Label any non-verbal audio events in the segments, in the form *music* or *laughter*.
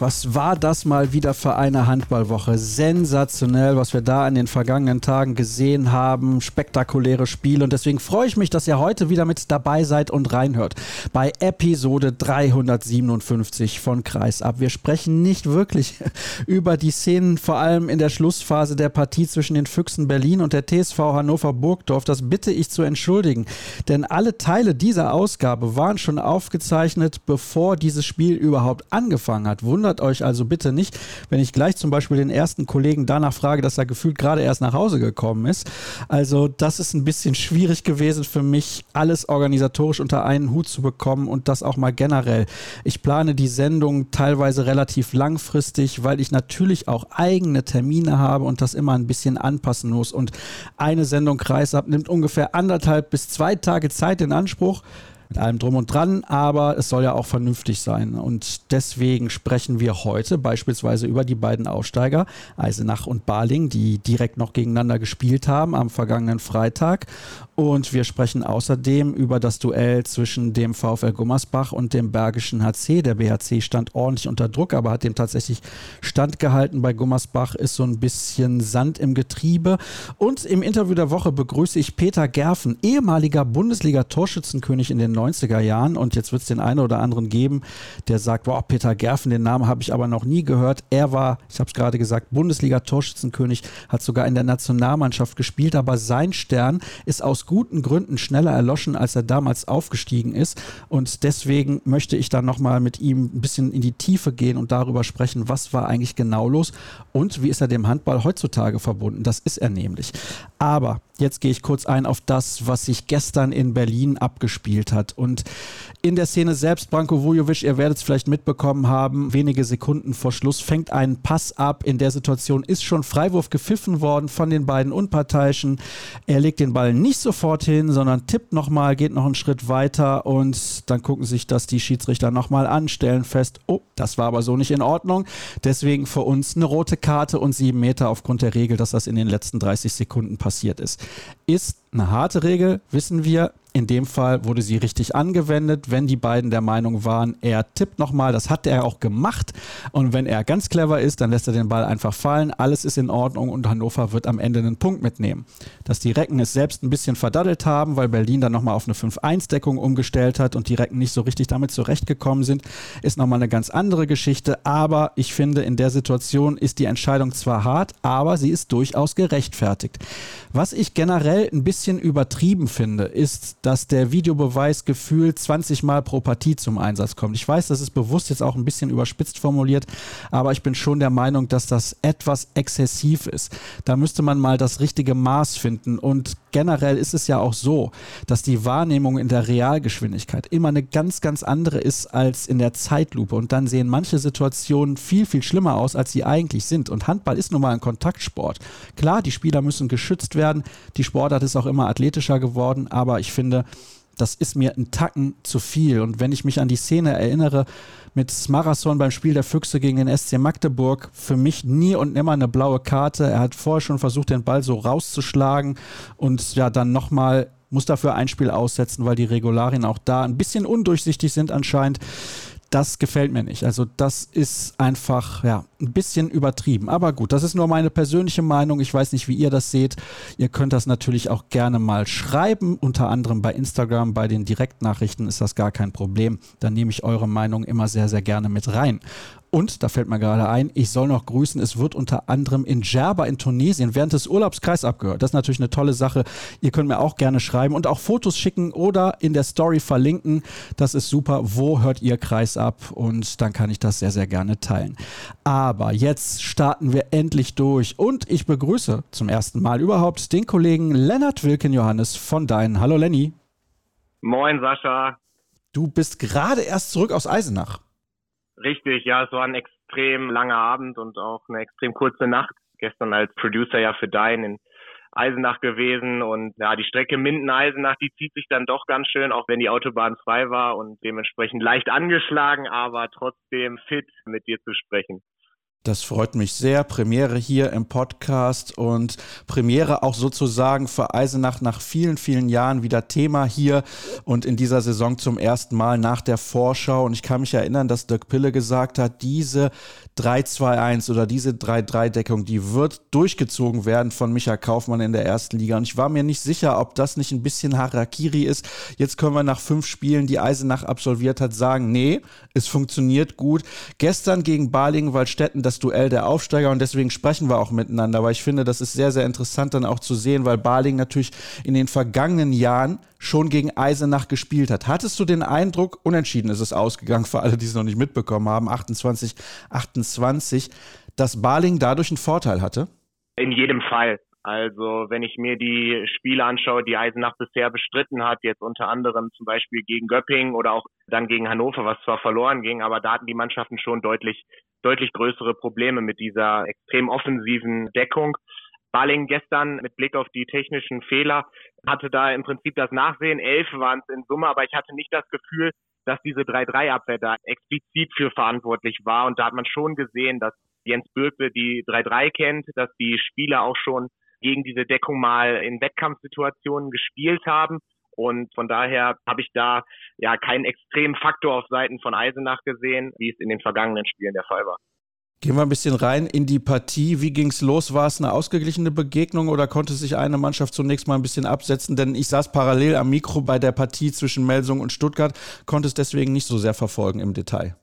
was war das mal wieder für eine Handballwoche? Sensationell, was wir da in den vergangenen Tagen gesehen haben. Spektakuläre Spiele und deswegen freue ich mich, dass ihr heute wieder mit dabei seid und reinhört. Bei Episode 357 von Kreisab. Wir sprechen nicht wirklich *laughs* über die Szenen, vor allem in der Schlussphase der Partie zwischen den Füchsen Berlin und der TSV Hannover Burgdorf. Das bitte ich zu entschuldigen, denn alle Teile dieser Ausgabe waren schon aufgezeichnet, bevor dieses Spiel überhaupt angefangen hat. Wundert euch also bitte nicht, wenn ich gleich zum Beispiel den ersten Kollegen danach frage, dass er gefühlt gerade erst nach Hause gekommen ist. Also das ist ein bisschen schwierig gewesen für mich, alles organisatorisch unter einen Hut zu bekommen und das auch mal generell. Ich plane die Sendung teilweise relativ langfristig, weil ich natürlich auch eigene Termine habe und das immer ein bisschen anpassen muss. Und eine Sendung Kreisab nimmt ungefähr anderthalb bis zwei Tage Zeit in Anspruch mit allem drum und dran, aber es soll ja auch vernünftig sein. Und deswegen sprechen wir heute beispielsweise über die beiden Aufsteiger, Eisenach und Baling, die direkt noch gegeneinander gespielt haben am vergangenen Freitag. Und wir sprechen außerdem über das Duell zwischen dem VfL Gummersbach und dem Bergischen HC. Der BHC stand ordentlich unter Druck, aber hat dem tatsächlich standgehalten. Bei Gummersbach ist so ein bisschen Sand im Getriebe. Und im Interview der Woche begrüße ich Peter Gerfen, ehemaliger Bundesliga-Torschützenkönig in den 90er Jahren. Und jetzt wird es den einen oder anderen geben, der sagt, boah, Peter Gerfen, den Namen habe ich aber noch nie gehört. Er war, ich habe es gerade gesagt, Bundesliga-Torschützenkönig, hat sogar in der Nationalmannschaft gespielt, aber sein Stern ist aus guten Gründen schneller erloschen, als er damals aufgestiegen ist. Und deswegen möchte ich dann nochmal mit ihm ein bisschen in die Tiefe gehen und darüber sprechen, was war eigentlich genau los und wie ist er dem Handball heutzutage verbunden. Das ist er nämlich. Aber Jetzt gehe ich kurz ein auf das, was sich gestern in Berlin abgespielt hat. Und in der Szene selbst, Branko Vujovic, ihr werdet es vielleicht mitbekommen haben, wenige Sekunden vor Schluss fängt ein Pass ab. In der Situation ist schon Freiwurf gepfiffen worden von den beiden Unparteiischen. Er legt den Ball nicht sofort hin, sondern tippt nochmal, geht noch einen Schritt weiter und dann gucken sich das die Schiedsrichter nochmal an, stellen fest, oh, das war aber so nicht in Ordnung. Deswegen für uns eine rote Karte und sieben Meter aufgrund der Regel, dass das in den letzten 30 Sekunden passiert ist ist eine harte Regel, wissen wir. In dem Fall wurde sie richtig angewendet, wenn die beiden der Meinung waren, er tippt nochmal, das hat er auch gemacht. Und wenn er ganz clever ist, dann lässt er den Ball einfach fallen. Alles ist in Ordnung und Hannover wird am Ende einen Punkt mitnehmen. Dass die Recken es selbst ein bisschen verdaddelt haben, weil Berlin dann nochmal auf eine 5-1-Deckung umgestellt hat und die Recken nicht so richtig damit zurechtgekommen sind, ist nochmal eine ganz andere Geschichte. Aber ich finde, in der Situation ist die Entscheidung zwar hart, aber sie ist durchaus gerechtfertigt. Was ich generell ein bisschen übertrieben finde, ist, dass der Videobeweis gefühlt 20 Mal pro Partie zum Einsatz kommt. Ich weiß, das ist bewusst jetzt auch ein bisschen überspitzt formuliert, aber ich bin schon der Meinung, dass das etwas exzessiv ist. Da müsste man mal das richtige Maß finden. Und generell ist es ja auch so, dass die Wahrnehmung in der Realgeschwindigkeit immer eine ganz, ganz andere ist als in der Zeitlupe. Und dann sehen manche Situationen viel, viel schlimmer aus, als sie eigentlich sind. Und Handball ist nun mal ein Kontaktsport. Klar, die Spieler müssen geschützt werden. Die Sportart ist auch immer athletischer geworden, aber ich finde, das ist mir ein Tacken zu viel. Und wenn ich mich an die Szene erinnere mit Marathon beim Spiel der Füchse gegen den SC Magdeburg, für mich nie und nimmer eine blaue Karte. Er hat vorher schon versucht, den Ball so rauszuschlagen und ja, dann nochmal muss dafür ein Spiel aussetzen, weil die Regularien auch da ein bisschen undurchsichtig sind anscheinend das gefällt mir nicht. Also das ist einfach ja ein bisschen übertrieben. Aber gut, das ist nur meine persönliche Meinung. Ich weiß nicht, wie ihr das seht. Ihr könnt das natürlich auch gerne mal schreiben. Unter anderem bei Instagram, bei den Direktnachrichten ist das gar kein Problem. Da nehme ich eure Meinung immer sehr, sehr gerne mit rein. Und, da fällt mir gerade ein, ich soll noch grüßen, es wird unter anderem in Djerba in Tunesien während des Urlaubskreis abgehört. Das ist natürlich eine tolle Sache. Ihr könnt mir auch gerne schreiben und auch Fotos schicken oder in der Story verlinken. Das ist super. Wo hört ihr Kreis ab? Und dann kann ich das sehr, sehr gerne teilen. Aber jetzt starten wir endlich durch und ich begrüße zum ersten Mal überhaupt den Kollegen Lennart Wilken Johannes von Dein. Hallo Lenny. Moin Sascha. Du bist gerade erst zurück aus Eisenach. Richtig, ja, es war ein extrem langer Abend und auch eine extrem kurze Nacht. Gestern als Producer ja für Dein in Eisenach gewesen und ja, die Strecke Minden-Eisenach, die zieht sich dann doch ganz schön, auch wenn die Autobahn frei war und dementsprechend leicht angeschlagen, aber trotzdem fit mit dir zu sprechen. Das freut mich sehr. Premiere hier im Podcast und Premiere auch sozusagen für Eisenach nach vielen, vielen Jahren wieder Thema hier und in dieser Saison zum ersten Mal nach der Vorschau. Und ich kann mich erinnern, dass Dirk Pille gesagt hat, diese 3-2-1 oder diese 3-3-Deckung, die wird durchgezogen werden von Micha Kaufmann in der ersten Liga. Und ich war mir nicht sicher, ob das nicht ein bisschen Harakiri ist. Jetzt können wir nach fünf Spielen, die Eisenach absolviert hat, sagen, nee, es funktioniert gut. Gestern gegen Balingen-Waldstätten das das Duell der Aufsteiger und deswegen sprechen wir auch miteinander, weil ich finde, das ist sehr, sehr interessant dann auch zu sehen, weil Baling natürlich in den vergangenen Jahren schon gegen Eisenach gespielt hat. Hattest du den Eindruck, unentschieden ist es ausgegangen für alle, die es noch nicht mitbekommen haben, 28, 28, dass Baling dadurch einen Vorteil hatte? In jedem Fall. Also wenn ich mir die Spiele anschaue, die Eisenach bisher bestritten hat, jetzt unter anderem zum Beispiel gegen Göppingen oder auch dann gegen Hannover, was zwar verloren ging, aber da hatten die Mannschaften schon deutlich, deutlich größere Probleme mit dieser extrem offensiven Deckung. Baling gestern mit Blick auf die technischen Fehler hatte da im Prinzip das Nachsehen. Elf waren es in Summe, aber ich hatte nicht das Gefühl, dass diese 3-3-Abwehr da explizit für verantwortlich war. Und da hat man schon gesehen, dass Jens Bürkle die 3-3 kennt, dass die Spieler auch schon gegen diese Deckung mal in Wettkampfsituationen gespielt haben. Und von daher habe ich da ja keinen extremen Faktor auf Seiten von Eisenach gesehen, wie es in den vergangenen Spielen der Fall war. Gehen wir ein bisschen rein in die Partie. Wie ging es los? War es eine ausgeglichene Begegnung oder konnte sich eine Mannschaft zunächst mal ein bisschen absetzen? Denn ich saß parallel am Mikro bei der Partie zwischen Melsung und Stuttgart, konnte es deswegen nicht so sehr verfolgen im Detail.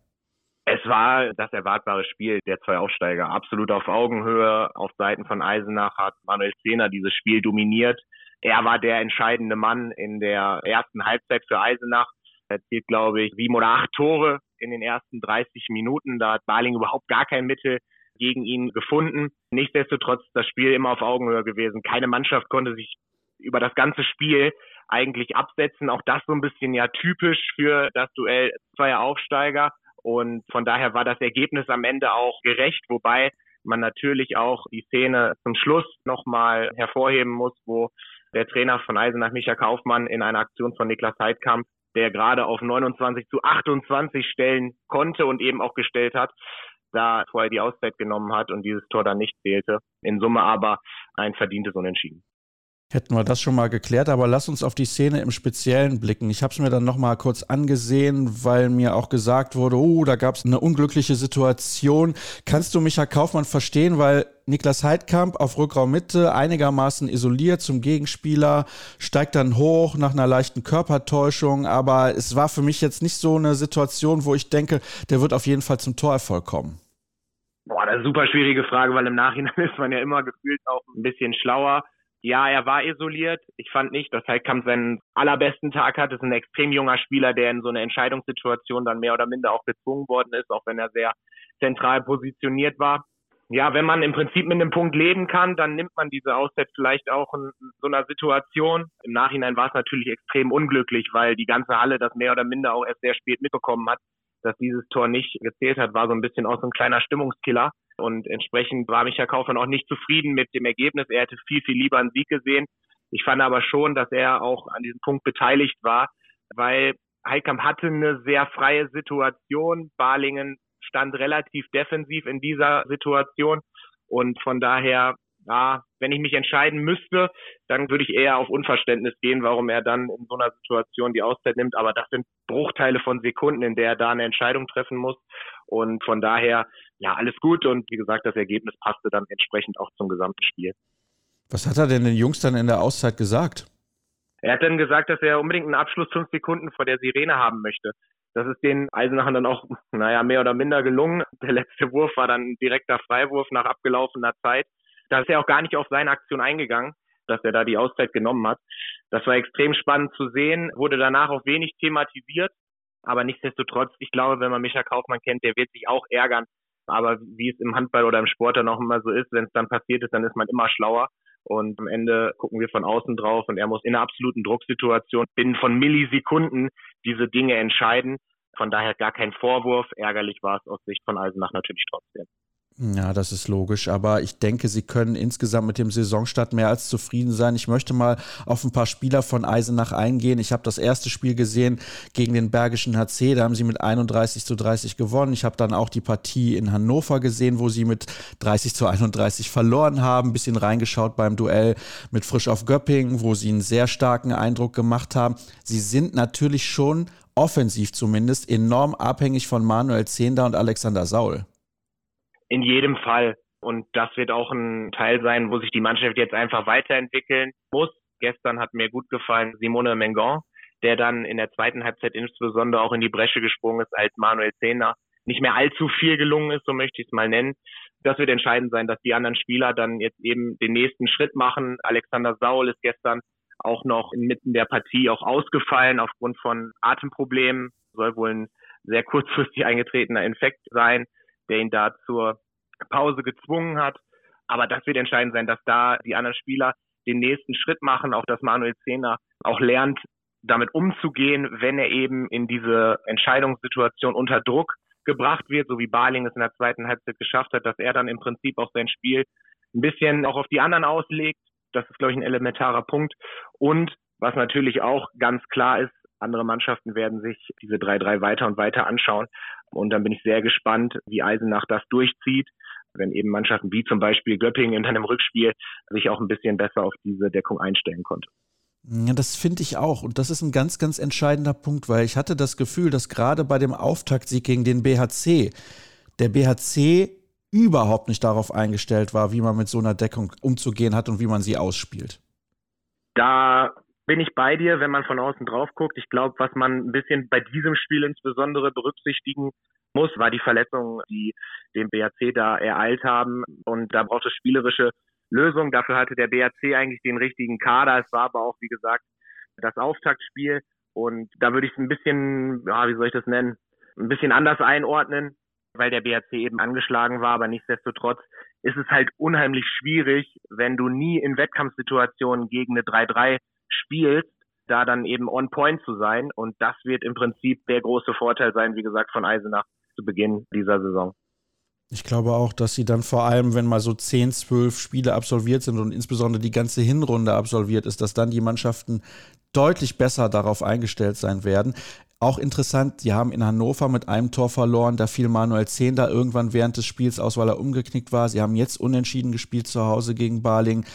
Es war das erwartbare Spiel der zwei Aufsteiger. Absolut auf Augenhöhe. Auf Seiten von Eisenach hat Manuel Zehner dieses Spiel dominiert. Er war der entscheidende Mann in der ersten Halbzeit für Eisenach. Er zielt, glaube ich, sieben oder acht Tore in den ersten 30 Minuten. Da hat Baling überhaupt gar kein Mittel gegen ihn gefunden. Nichtsdestotrotz das Spiel immer auf Augenhöhe gewesen. Keine Mannschaft konnte sich über das ganze Spiel eigentlich absetzen. Auch das so ein bisschen ja typisch für das Duell zweier Aufsteiger. Und von daher war das Ergebnis am Ende auch gerecht, wobei man natürlich auch die Szene zum Schluss nochmal hervorheben muss, wo der Trainer von Eisenach, Micha Kaufmann, in einer Aktion von Niklas Heidkamp, der gerade auf 29 zu 28 stellen konnte und eben auch gestellt hat, da vorher die Auszeit genommen hat und dieses Tor dann nicht zählte. In Summe aber ein verdientes Unentschieden hätten wir das schon mal geklärt, aber lass uns auf die Szene im Speziellen blicken. Ich habe es mir dann noch mal kurz angesehen, weil mir auch gesagt wurde, oh, da gab es eine unglückliche Situation. Kannst du Micha Kaufmann verstehen, weil Niklas Heidkamp auf Rückraummitte einigermaßen isoliert zum Gegenspieler, steigt dann hoch nach einer leichten Körpertäuschung, aber es war für mich jetzt nicht so eine Situation, wo ich denke, der wird auf jeden Fall zum Torerfolg kommen. Boah, das ist eine super schwierige Frage, weil im Nachhinein *laughs* ist man ja immer gefühlt auch ein bisschen schlauer. Ja, er war isoliert. Ich fand nicht, dass Heidkamp seinen allerbesten Tag hat. Das ist ein extrem junger Spieler, der in so eine Entscheidungssituation dann mehr oder minder auch gezwungen worden ist, auch wenn er sehr zentral positioniert war. Ja, wenn man im Prinzip mit einem Punkt leben kann, dann nimmt man diese Auszeit vielleicht auch in so einer Situation. Im Nachhinein war es natürlich extrem unglücklich, weil die ganze Halle das mehr oder minder auch erst sehr spät mitbekommen hat, dass dieses Tor nicht gezählt hat, war so ein bisschen auch so ein kleiner Stimmungskiller. Und entsprechend war Michael Kaufmann auch nicht zufrieden mit dem Ergebnis. Er hätte viel, viel lieber einen Sieg gesehen. Ich fand aber schon, dass er auch an diesem Punkt beteiligt war, weil Heidkamp hatte eine sehr freie Situation. Balingen stand relativ defensiv in dieser Situation. Und von daher ja, wenn ich mich entscheiden müsste, dann würde ich eher auf Unverständnis gehen, warum er dann in so einer Situation die Auszeit nimmt. Aber das sind Bruchteile von Sekunden, in der er da eine Entscheidung treffen muss. Und von daher, ja, alles gut. Und wie gesagt, das Ergebnis passte dann entsprechend auch zum gesamten Spiel. Was hat er denn den Jungs dann in der Auszeit gesagt? Er hat dann gesagt, dass er unbedingt einen Abschluss fünf Sekunden vor der Sirene haben möchte. Das ist den Eisenachern dann auch, *laughs* naja, mehr oder minder gelungen. Der letzte Wurf war dann ein direkter Freiwurf nach abgelaufener Zeit. Da ist er auch gar nicht auf seine Aktion eingegangen, dass er da die Auszeit genommen hat. Das war extrem spannend zu sehen, wurde danach auch wenig thematisiert. Aber nichtsdestotrotz, ich glaube, wenn man Micha Kaufmann kennt, der wird sich auch ärgern. Aber wie es im Handball oder im Sport dann auch immer so ist, wenn es dann passiert ist, dann ist man immer schlauer. Und am Ende gucken wir von außen drauf und er muss in einer absoluten Drucksituation binnen von Millisekunden diese Dinge entscheiden. Von daher gar kein Vorwurf. Ärgerlich war es aus Sicht von Eisenach natürlich trotzdem. Ja, das ist logisch, aber ich denke, sie können insgesamt mit dem Saisonstart mehr als zufrieden sein. Ich möchte mal auf ein paar Spieler von Eisenach eingehen. Ich habe das erste Spiel gesehen gegen den Bergischen HC, da haben sie mit 31 zu 30 gewonnen. Ich habe dann auch die Partie in Hannover gesehen, wo sie mit 30 zu 31 verloren haben. Bisschen reingeschaut beim Duell mit Frisch auf Göppingen, wo sie einen sehr starken Eindruck gemacht haben. Sie sind natürlich schon offensiv zumindest enorm abhängig von Manuel Zehnder und Alexander Saul. In jedem Fall. Und das wird auch ein Teil sein, wo sich die Mannschaft jetzt einfach weiterentwickeln muss. Gestern hat mir gut gefallen Simone Mengon, der dann in der zweiten Halbzeit insbesondere auch in die Bresche gesprungen ist, als Manuel Zehner nicht mehr allzu viel gelungen ist, so möchte ich es mal nennen. Das wird entscheidend sein, dass die anderen Spieler dann jetzt eben den nächsten Schritt machen. Alexander Saul ist gestern auch noch inmitten der Partie auch ausgefallen aufgrund von Atemproblemen. Soll wohl ein sehr kurzfristig eingetretener Infekt sein der ihn da zur Pause gezwungen hat. Aber das wird entscheidend sein, dass da die anderen Spieler den nächsten Schritt machen, auch dass Manuel Zehner auch lernt, damit umzugehen, wenn er eben in diese Entscheidungssituation unter Druck gebracht wird, so wie Barling es in der zweiten Halbzeit geschafft hat, dass er dann im Prinzip auch sein Spiel ein bisschen auch auf die anderen auslegt. Das ist, glaube ich, ein elementarer Punkt. Und was natürlich auch ganz klar ist, andere Mannschaften werden sich diese 3-3 weiter und weiter anschauen. Und dann bin ich sehr gespannt, wie Eisenach das durchzieht, wenn eben Mannschaften wie zum Beispiel Göppingen in einem Rückspiel sich auch ein bisschen besser auf diese Deckung einstellen konnte. Ja, das finde ich auch. Und das ist ein ganz, ganz entscheidender Punkt, weil ich hatte das Gefühl, dass gerade bei dem Auftaktsieg gegen den BHC, der BHC überhaupt nicht darauf eingestellt war, wie man mit so einer Deckung umzugehen hat und wie man sie ausspielt. Da bin ich bei dir, wenn man von außen drauf guckt. Ich glaube, was man ein bisschen bei diesem Spiel insbesondere berücksichtigen muss, war die Verletzungen, die den BAC da ereilt haben. Und da braucht es spielerische Lösungen. Dafür hatte der BAC eigentlich den richtigen Kader. Es war aber auch, wie gesagt, das Auftaktspiel. Und da würde ich es ein bisschen, ja, wie soll ich das nennen, ein bisschen anders einordnen, weil der BAC eben angeschlagen war. Aber nichtsdestotrotz ist es halt unheimlich schwierig, wenn du nie in Wettkampfsituationen gegen eine 3-3 spielst, da dann eben on point zu sein. Und das wird im Prinzip der große Vorteil sein, wie gesagt, von Eisenach zu Beginn dieser Saison. Ich glaube auch, dass sie dann vor allem, wenn mal so 10, 12 Spiele absolviert sind und insbesondere die ganze Hinrunde absolviert ist, dass dann die Mannschaften deutlich besser darauf eingestellt sein werden. Auch interessant, die haben in Hannover mit einem Tor verloren. Da fiel Manuel Zehnder irgendwann während des Spiels aus, weil er umgeknickt war. Sie haben jetzt unentschieden gespielt zu Hause gegen Baling.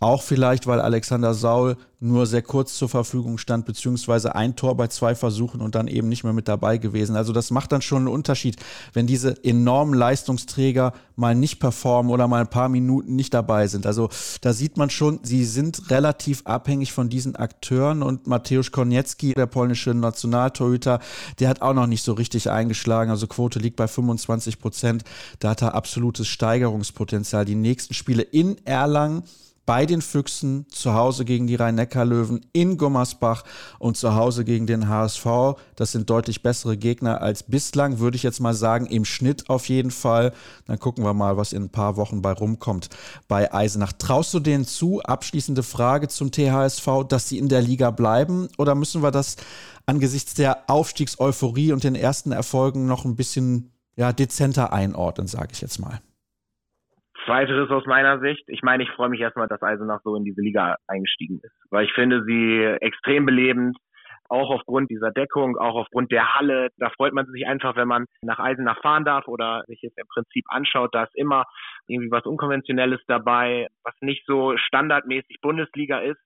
Auch vielleicht, weil Alexander Saul nur sehr kurz zur Verfügung stand, beziehungsweise ein Tor bei zwei Versuchen und dann eben nicht mehr mit dabei gewesen. Also das macht dann schon einen Unterschied, wenn diese enormen Leistungsträger mal nicht performen oder mal ein paar Minuten nicht dabei sind. Also da sieht man schon, sie sind relativ abhängig von diesen Akteuren und Mateusz Koniecki, der polnische Nationaltorhüter, der hat auch noch nicht so richtig eingeschlagen. Also Quote liegt bei 25 Prozent. Da hat er absolutes Steigerungspotenzial. Die nächsten Spiele in Erlangen bei den Füchsen, zu Hause gegen die Rhein-Neckar-Löwen, in Gummersbach und zu Hause gegen den HSV. Das sind deutlich bessere Gegner als bislang, würde ich jetzt mal sagen, im Schnitt auf jeden Fall. Dann gucken wir mal, was in ein paar Wochen bei rumkommt bei Eisenach. Traust du denen zu, abschließende Frage zum THSV, dass sie in der Liga bleiben oder müssen wir das angesichts der Aufstiegseuphorie und den ersten Erfolgen noch ein bisschen ja, dezenter einordnen, sage ich jetzt mal? Zweiteres aus meiner Sicht. Ich meine, ich freue mich erstmal, dass Eisenach so in diese Liga eingestiegen ist, weil ich finde sie extrem belebend, auch aufgrund dieser Deckung, auch aufgrund der Halle. Da freut man sich einfach, wenn man nach Eisenach fahren darf oder sich jetzt im Prinzip anschaut. Da ist immer irgendwie was Unkonventionelles dabei, was nicht so standardmäßig Bundesliga ist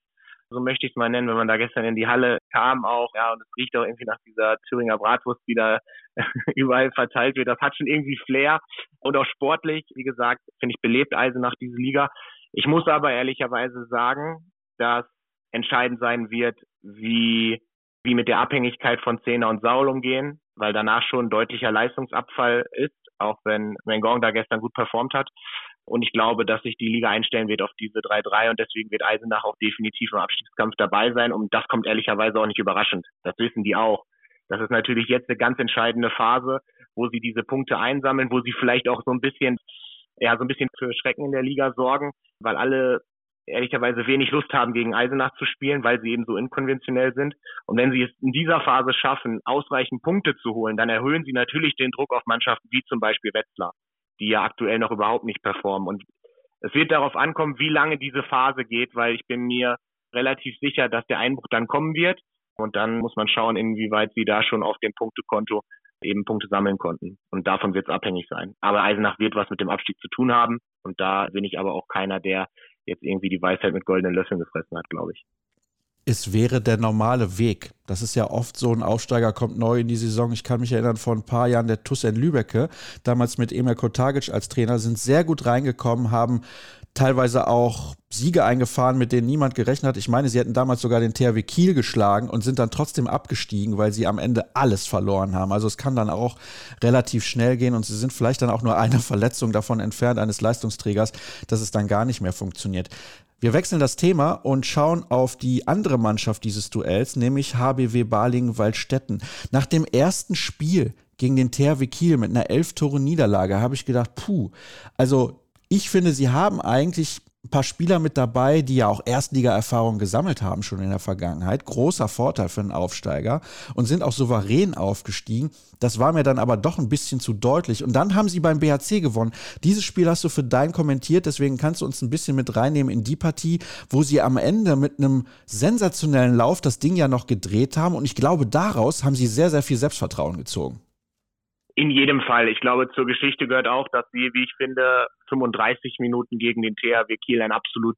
so möchte ich es mal nennen, wenn man da gestern in die Halle kam auch, ja, und es riecht auch irgendwie nach dieser Thüringer Bratwurst, die da *laughs* überall verteilt wird. Das hat schon irgendwie Flair und auch sportlich, wie gesagt, finde ich belebt Eisenach diese Liga. Ich muss aber ehrlicherweise sagen, dass entscheidend sein wird, wie, wie mit der Abhängigkeit von Zehner und Saul umgehen, weil danach schon deutlicher Leistungsabfall ist, auch wenn Mengong da gestern gut performt hat. Und ich glaube, dass sich die Liga einstellen wird auf diese 3-3 und deswegen wird Eisenach auch definitiv im Abstiegskampf dabei sein. Und das kommt ehrlicherweise auch nicht überraschend. Das wissen die auch. Das ist natürlich jetzt eine ganz entscheidende Phase, wo sie diese Punkte einsammeln, wo sie vielleicht auch so ein bisschen, ja, so ein bisschen für Schrecken in der Liga sorgen, weil alle ehrlicherweise wenig Lust haben, gegen Eisenach zu spielen, weil sie eben so inkonventionell sind. Und wenn sie es in dieser Phase schaffen, ausreichend Punkte zu holen, dann erhöhen sie natürlich den Druck auf Mannschaften wie zum Beispiel Wetzlar die ja aktuell noch überhaupt nicht performen. Und es wird darauf ankommen, wie lange diese Phase geht, weil ich bin mir relativ sicher, dass der Einbruch dann kommen wird. Und dann muss man schauen, inwieweit sie da schon auf dem Punktekonto eben Punkte sammeln konnten. Und davon wird es abhängig sein. Aber Eisenach wird was mit dem Abstieg zu tun haben. Und da bin ich aber auch keiner, der jetzt irgendwie die Weisheit mit goldenen Löffeln gefressen hat, glaube ich es wäre der normale Weg. Das ist ja oft so, ein Aufsteiger kommt neu in die Saison. Ich kann mich erinnern, vor ein paar Jahren der TuS in Lübecke, damals mit Emil Kotagic als Trainer, sind sehr gut reingekommen, haben teilweise auch Siege eingefahren, mit denen niemand gerechnet hat. Ich meine, sie hätten damals sogar den THW Kiel geschlagen und sind dann trotzdem abgestiegen, weil sie am Ende alles verloren haben. Also es kann dann auch relativ schnell gehen und sie sind vielleicht dann auch nur eine *laughs* Verletzung davon entfernt, eines Leistungsträgers, dass es dann gar nicht mehr funktioniert. Wir wechseln das Thema und schauen auf die andere Mannschaft dieses Duells, nämlich HBW Balingen-Waldstätten. Nach dem ersten Spiel gegen den THW Kiel mit einer elf Tore Niederlage habe ich gedacht, puh, also ich finde, sie haben eigentlich ein paar Spieler mit dabei, die ja auch Erstliga-Erfahrung gesammelt haben schon in der Vergangenheit. Großer Vorteil für einen Aufsteiger und sind auch souverän aufgestiegen. Das war mir dann aber doch ein bisschen zu deutlich. Und dann haben sie beim BHC gewonnen. Dieses Spiel hast du für dein kommentiert, deswegen kannst du uns ein bisschen mit reinnehmen in die Partie, wo sie am Ende mit einem sensationellen Lauf das Ding ja noch gedreht haben. Und ich glaube, daraus haben sie sehr, sehr viel Selbstvertrauen gezogen. In jedem Fall. Ich glaube, zur Geschichte gehört auch, dass sie, wie ich finde, 35 Minuten gegen den THW Kiel ein absolut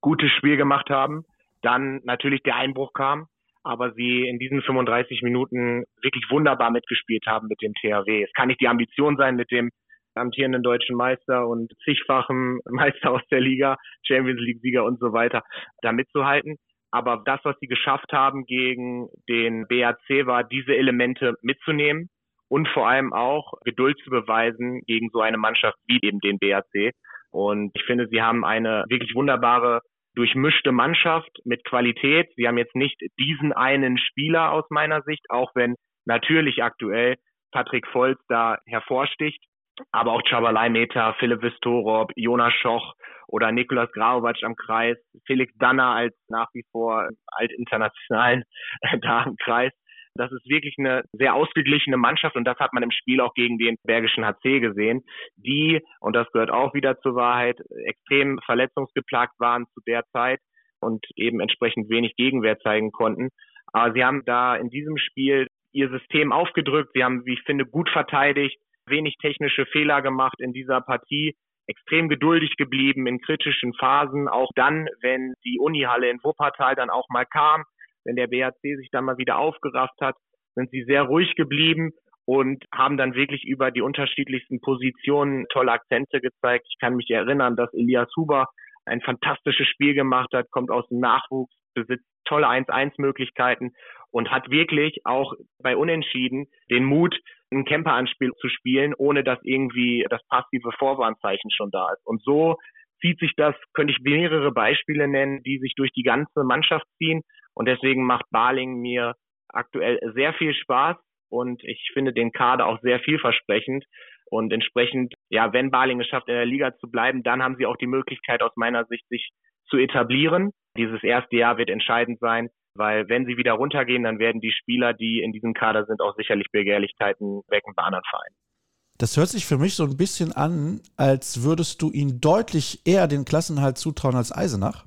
gutes Spiel gemacht haben. Dann natürlich der Einbruch kam, aber sie in diesen 35 Minuten wirklich wunderbar mitgespielt haben mit dem THW. Es kann nicht die Ambition sein, mit dem amtierenden deutschen Meister und zigfachen *laughs* Meister aus der Liga, Champions League Sieger und so weiter, da mitzuhalten. Aber das, was sie geschafft haben gegen den BAC, war, diese Elemente mitzunehmen und vor allem auch Geduld zu beweisen gegen so eine Mannschaft wie eben den BRC. Und ich finde, sie haben eine wirklich wunderbare durchmischte Mannschaft mit Qualität. Sie haben jetzt nicht diesen einen Spieler aus meiner Sicht, auch wenn natürlich aktuell Patrick Volz da hervorsticht. Aber auch Chabalai Meta, Philipp Vistorop, Jonas Schoch oder Nikolas Graovac am Kreis, Felix Danner als nach wie vor altinternationalen *laughs* da am Kreis. Das ist wirklich eine sehr ausgeglichene Mannschaft und das hat man im Spiel auch gegen den Bergischen HC gesehen, die, und das gehört auch wieder zur Wahrheit, extrem verletzungsgeplagt waren zu der Zeit und eben entsprechend wenig Gegenwehr zeigen konnten. Aber sie haben da in diesem Spiel ihr System aufgedrückt. Sie haben, wie ich finde, gut verteidigt, wenig technische Fehler gemacht in dieser Partie, extrem geduldig geblieben in kritischen Phasen, auch dann, wenn die Unihalle in Wuppertal dann auch mal kam, wenn der BHC sich dann mal wieder aufgerafft hat, sind sie sehr ruhig geblieben und haben dann wirklich über die unterschiedlichsten Positionen tolle Akzente gezeigt. Ich kann mich erinnern, dass Elias Huber ein fantastisches Spiel gemacht hat, kommt aus dem Nachwuchs, besitzt tolle 1-1-Möglichkeiten und hat wirklich auch bei Unentschieden den Mut, ein Camper-Anspiel zu spielen, ohne dass irgendwie das passive Vorwarnzeichen schon da ist. Und so zieht sich das, könnte ich mehrere Beispiele nennen, die sich durch die ganze Mannschaft ziehen. Und deswegen macht Baling mir aktuell sehr viel Spaß und ich finde den Kader auch sehr vielversprechend. Und entsprechend, ja, wenn Baling es schafft, in der Liga zu bleiben, dann haben sie auch die Möglichkeit aus meiner Sicht, sich zu etablieren. Dieses erste Jahr wird entscheidend sein, weil wenn sie wieder runtergehen, dann werden die Spieler, die in diesem Kader sind, auch sicherlich Begehrlichkeiten wecken bei anderen Vereinen. Das hört sich für mich so ein bisschen an, als würdest du ihnen deutlich eher den Klassenhalt zutrauen als Eisenach.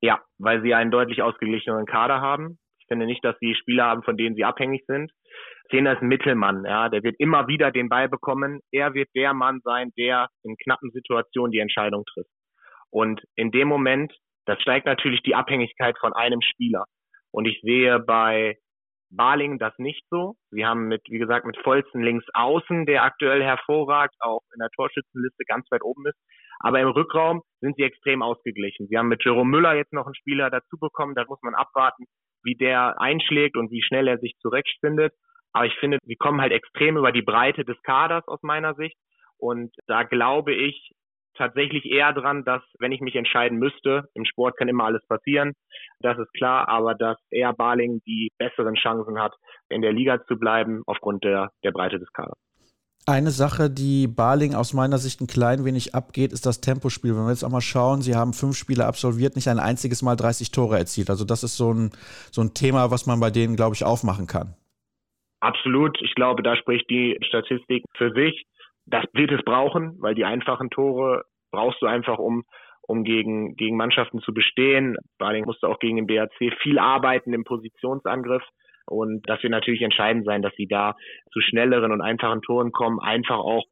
Ja, weil sie einen deutlich ausgeglicheneren Kader haben. Ich finde nicht, dass sie Spieler haben, von denen sie abhängig sind. Zehner ist ein Mittelmann, ja, der wird immer wieder den Ball bekommen. Er wird der Mann sein, der in knappen Situationen die Entscheidung trifft. Und in dem Moment, das steigt natürlich die Abhängigkeit von einem Spieler. Und ich sehe bei Baling das nicht so. Sie haben mit, wie gesagt, mit Volzen links außen, der aktuell hervorragt, auch in der Torschützenliste ganz weit oben ist. Aber im Rückraum sind sie extrem ausgeglichen. Sie haben mit Jerome Müller jetzt noch einen Spieler dazu bekommen. Da muss man abwarten, wie der einschlägt und wie schnell er sich zurechtfindet. Aber ich finde, sie kommen halt extrem über die Breite des Kaders aus meiner Sicht. Und da glaube ich, tatsächlich eher dran, dass, wenn ich mich entscheiden müsste, im Sport kann immer alles passieren, das ist klar, aber dass eher Barling die besseren Chancen hat, in der Liga zu bleiben, aufgrund der, der Breite des Kaders. Eine Sache, die Barling aus meiner Sicht ein klein wenig abgeht, ist das Tempospiel. Wenn wir jetzt auch mal schauen, sie haben fünf Spiele absolviert, nicht ein einziges Mal 30 Tore erzielt. Also das ist so ein, so ein Thema, was man bei denen, glaube ich, aufmachen kann. Absolut. Ich glaube, da spricht die Statistik für sich. Das wird es brauchen, weil die einfachen Tore brauchst du einfach, um, um gegen, gegen Mannschaften zu bestehen. Baling musste auch gegen den BHC viel arbeiten im Positionsangriff. Und das wird natürlich entscheidend sein, dass sie da zu schnelleren und einfachen Toren kommen, einfach auch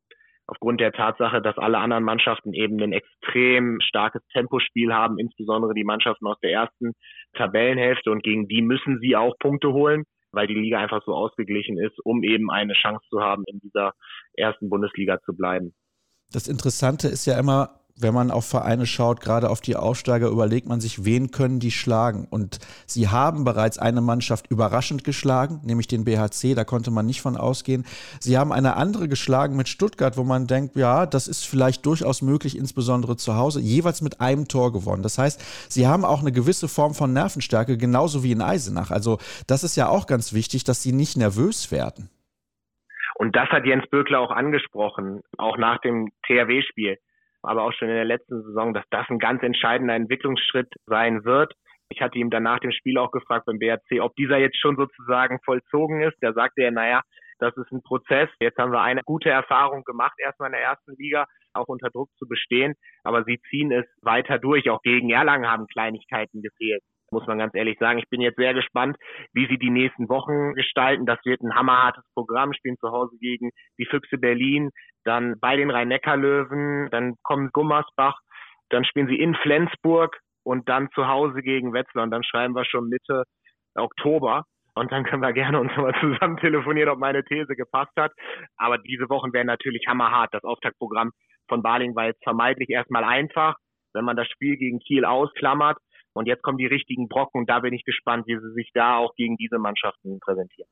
aufgrund der Tatsache, dass alle anderen Mannschaften eben ein extrem starkes Tempospiel haben, insbesondere die Mannschaften aus der ersten Tabellenhälfte und gegen die müssen sie auch Punkte holen, weil die Liga einfach so ausgeglichen ist, um eben eine Chance zu haben, in dieser ersten Bundesliga zu bleiben. Das Interessante ist ja immer, wenn man auf Vereine schaut, gerade auf die Aufsteiger, überlegt man sich, wen können die schlagen. Und sie haben bereits eine Mannschaft überraschend geschlagen, nämlich den BHC, da konnte man nicht von ausgehen. Sie haben eine andere geschlagen mit Stuttgart, wo man denkt, ja, das ist vielleicht durchaus möglich, insbesondere zu Hause, jeweils mit einem Tor gewonnen. Das heißt, sie haben auch eine gewisse Form von Nervenstärke, genauso wie in Eisenach. Also das ist ja auch ganz wichtig, dass sie nicht nervös werden. Und das hat Jens Böckler auch angesprochen, auch nach dem THW-Spiel aber auch schon in der letzten Saison, dass das ein ganz entscheidender Entwicklungsschritt sein wird. Ich hatte ihm dann nach dem Spiel auch gefragt beim BRC, ob dieser jetzt schon sozusagen vollzogen ist. Da sagte er, naja, das ist ein Prozess. Jetzt haben wir eine gute Erfahrung gemacht, erstmal in der ersten Liga, auch unter Druck zu bestehen. Aber sie ziehen es weiter durch. Auch gegen Erlangen haben Kleinigkeiten gefehlt muss man ganz ehrlich sagen. Ich bin jetzt sehr gespannt, wie sie die nächsten Wochen gestalten. Das wird ein hammerhartes Programm, spielen zu Hause gegen die Füchse Berlin, dann bei den Rhein-Neckar-Löwen, dann kommt Gummersbach, dann spielen sie in Flensburg und dann zu Hause gegen Wetzlar und dann schreiben wir schon Mitte Oktober. Und dann können wir gerne uns mal zusammen telefonieren, ob meine These gepasst hat. Aber diese Wochen werden natürlich hammerhart. Das Auftaktprogramm von Baling war jetzt vermeintlich erstmal einfach. Wenn man das Spiel gegen Kiel ausklammert, und jetzt kommen die richtigen Brocken und da bin ich gespannt, wie sie sich da auch gegen diese Mannschaften präsentieren.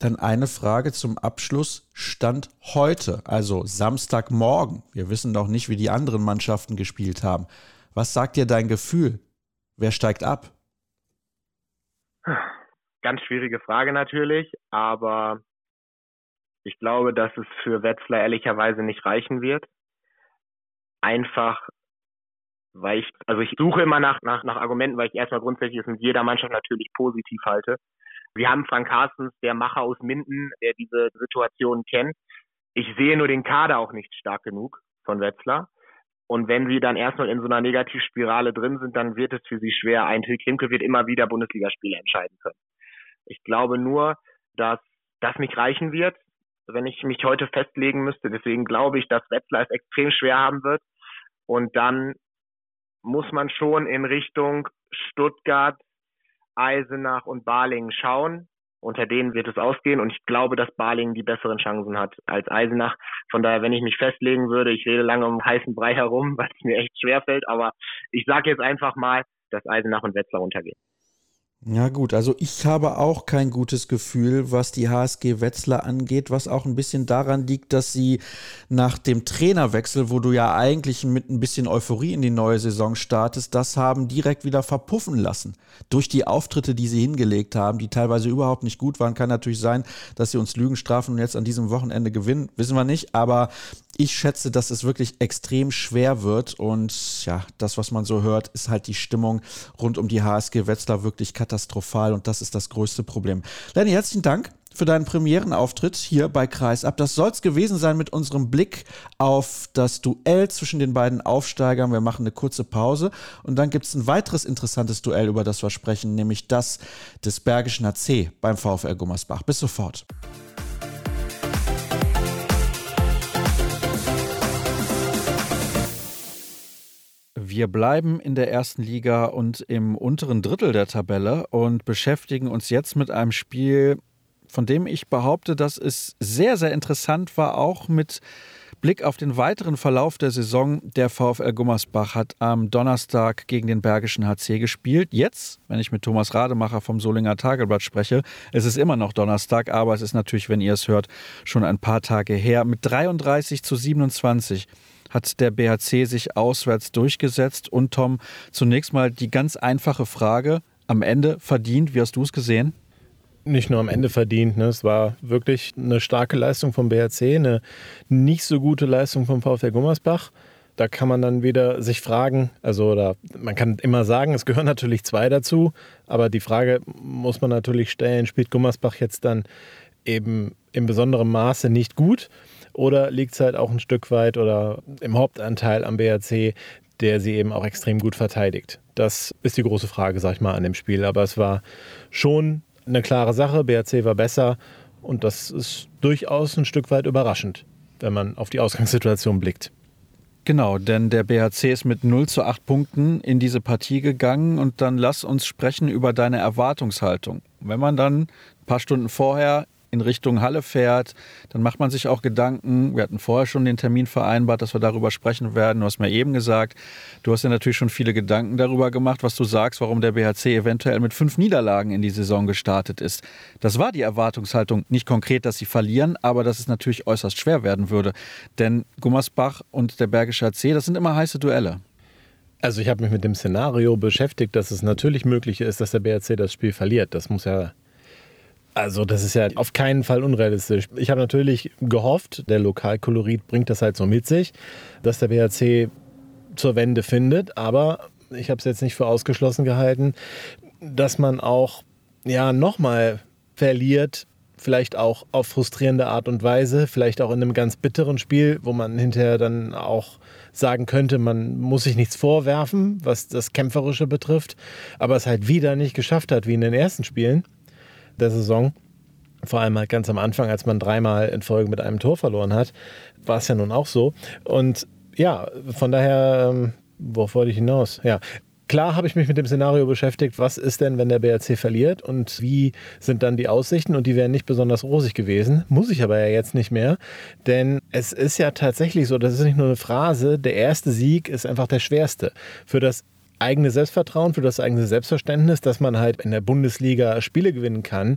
Dann eine Frage zum Abschluss. Stand heute, also Samstagmorgen. Wir wissen noch nicht, wie die anderen Mannschaften gespielt haben. Was sagt dir dein Gefühl? Wer steigt ab? Ganz schwierige Frage natürlich, aber ich glaube, dass es für Wetzlar ehrlicherweise nicht reichen wird. Einfach weil ich, also ich suche immer nach, nach, nach Argumenten, weil ich erstmal grundsätzlich es in jeder Mannschaft natürlich positiv halte. Wir haben Frank Carstens, der Macher aus Minden, der diese Situation kennt. Ich sehe nur den Kader auch nicht stark genug von Wetzlar. Und wenn sie dann erstmal in so einer Negativspirale drin sind, dann wird es für sie schwer. Ein Till Klimke wird immer wieder Bundesligaspiele entscheiden können. Ich glaube nur, dass das nicht reichen wird, wenn ich mich heute festlegen müsste. Deswegen glaube ich, dass Wetzlar es extrem schwer haben wird. Und dann muss man schon in Richtung Stuttgart, Eisenach und Balingen schauen. Unter denen wird es ausgehen und ich glaube, dass Balingen die besseren Chancen hat als Eisenach. Von daher, wenn ich mich festlegen würde, ich rede lange um heißen Brei herum, *laughs* weil es mir echt schwer fällt, aber ich sage jetzt einfach mal, dass Eisenach und Wetzlar runtergehen. Ja gut, also ich habe auch kein gutes Gefühl, was die HSG Wetzlar angeht, was auch ein bisschen daran liegt, dass sie nach dem Trainerwechsel, wo du ja eigentlich mit ein bisschen Euphorie in die neue Saison startest, das haben direkt wieder verpuffen lassen. Durch die Auftritte, die sie hingelegt haben, die teilweise überhaupt nicht gut waren, kann natürlich sein, dass sie uns Lügen strafen und jetzt an diesem Wochenende gewinnen, wissen wir nicht, aber ich schätze, dass es wirklich extrem schwer wird. Und ja, das, was man so hört, ist halt die Stimmung rund um die HSG Wetzlar wirklich katastrophal und das ist das größte Problem. Lenny, herzlichen Dank für deinen Premierenauftritt hier bei Kreisab. Das soll es gewesen sein mit unserem Blick auf das Duell zwischen den beiden Aufsteigern. Wir machen eine kurze Pause und dann gibt es ein weiteres interessantes Duell, über das wir sprechen, nämlich das des Bergischen HC beim VfL Gummersbach. Bis sofort. Wir bleiben in der ersten Liga und im unteren Drittel der Tabelle und beschäftigen uns jetzt mit einem Spiel, von dem ich behaupte, dass es sehr, sehr interessant war, auch mit Blick auf den weiteren Verlauf der Saison. Der VfL Gummersbach hat am Donnerstag gegen den Bergischen HC gespielt. Jetzt, wenn ich mit Thomas Rademacher vom Solinger Tageblatt spreche, es ist immer noch Donnerstag, aber es ist natürlich, wenn ihr es hört, schon ein paar Tage her. Mit 33 zu 27 hat der BHC sich auswärts durchgesetzt. Und Tom, zunächst mal die ganz einfache Frage, am Ende verdient, wie hast du es gesehen? nicht nur am Ende verdient. Ne? Es war wirklich eine starke Leistung vom BHC, eine nicht so gute Leistung vom VfL Gummersbach. Da kann man dann wieder sich fragen, also oder man kann immer sagen, es gehören natürlich zwei dazu, aber die Frage muss man natürlich stellen, spielt Gummersbach jetzt dann eben in besonderem Maße nicht gut Oder liegt es halt auch ein Stück weit oder im Hauptanteil am BRC, der sie eben auch extrem gut verteidigt? Das ist die große Frage, sag ich mal, an dem Spiel. Aber es war schon eine klare Sache. BRC war besser und das ist durchaus ein Stück weit überraschend, wenn man auf die Ausgangssituation blickt. Genau, denn der BHC ist mit 0 zu 8 Punkten in diese Partie gegangen und dann lass uns sprechen über deine Erwartungshaltung. Wenn man dann ein paar Stunden vorher in Richtung Halle fährt, dann macht man sich auch Gedanken. Wir hatten vorher schon den Termin vereinbart, dass wir darüber sprechen werden. Du hast mir eben gesagt, du hast ja natürlich schon viele Gedanken darüber gemacht, was du sagst, warum der BHC eventuell mit fünf Niederlagen in die Saison gestartet ist. Das war die Erwartungshaltung. Nicht konkret, dass sie verlieren, aber dass es natürlich äußerst schwer werden würde. Denn Gummersbach und der Bergische AC, das sind immer heiße Duelle. Also ich habe mich mit dem Szenario beschäftigt, dass es natürlich möglich ist, dass der BRC das Spiel verliert. Das muss ja also das ist ja auf keinen Fall unrealistisch. Ich habe natürlich gehofft, der Lokalkolorit bringt das halt so mit sich, dass der BHC zur Wende findet, aber ich habe es jetzt nicht für ausgeschlossen gehalten, dass man auch ja nochmal verliert, vielleicht auch auf frustrierende Art und Weise, vielleicht auch in einem ganz bitteren Spiel, wo man hinterher dann auch sagen könnte, man muss sich nichts vorwerfen, was das Kämpferische betrifft, aber es halt wieder nicht geschafft hat wie in den ersten Spielen der Saison. Vor allem halt ganz am Anfang, als man dreimal in Folge mit einem Tor verloren hat, war es ja nun auch so. Und ja, von daher, ähm, worauf wollte ich hinaus? Ja, Klar habe ich mich mit dem Szenario beschäftigt, was ist denn, wenn der BRC verliert und wie sind dann die Aussichten und die wären nicht besonders rosig gewesen. Muss ich aber ja jetzt nicht mehr, denn es ist ja tatsächlich so, das ist nicht nur eine Phrase, der erste Sieg ist einfach der schwerste. Für das eigene Selbstvertrauen, für das eigene Selbstverständnis, dass man halt in der Bundesliga Spiele gewinnen kann.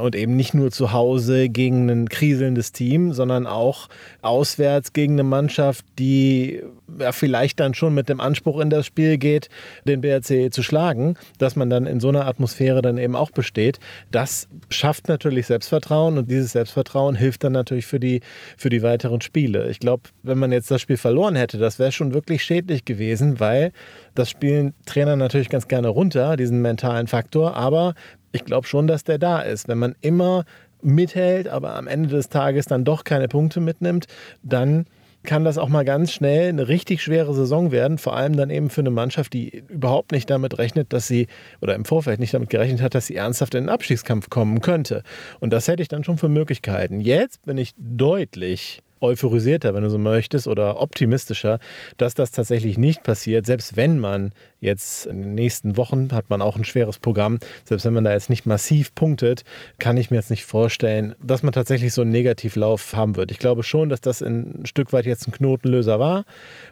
Und eben nicht nur zu Hause gegen ein kriselndes Team, sondern auch auswärts gegen eine Mannschaft, die ja, vielleicht dann schon mit dem Anspruch in das Spiel geht, den BRC zu schlagen, dass man dann in so einer Atmosphäre dann eben auch besteht. Das schafft natürlich Selbstvertrauen und dieses Selbstvertrauen hilft dann natürlich für die, für die weiteren Spiele. Ich glaube, wenn man jetzt das Spiel verloren hätte, das wäre schon wirklich schädlich gewesen, weil das spielen Trainer natürlich ganz gerne runter, diesen mentalen Faktor, aber ich glaube schon, dass der da ist. Wenn man immer mithält, aber am Ende des Tages dann doch keine Punkte mitnimmt, dann kann das auch mal ganz schnell eine richtig schwere Saison werden, vor allem dann eben für eine Mannschaft, die überhaupt nicht damit rechnet, dass sie oder im Vorfeld nicht damit gerechnet hat, dass sie ernsthaft in den Abstiegskampf kommen könnte. Und das hätte ich dann schon für Möglichkeiten. Jetzt bin ich deutlich euphorisierter, wenn du so möchtest, oder optimistischer, dass das tatsächlich nicht passiert. Selbst wenn man jetzt in den nächsten Wochen hat man auch ein schweres Programm, selbst wenn man da jetzt nicht massiv punktet, kann ich mir jetzt nicht vorstellen, dass man tatsächlich so einen Negativlauf haben wird. Ich glaube schon, dass das ein Stück weit jetzt ein Knotenlöser war,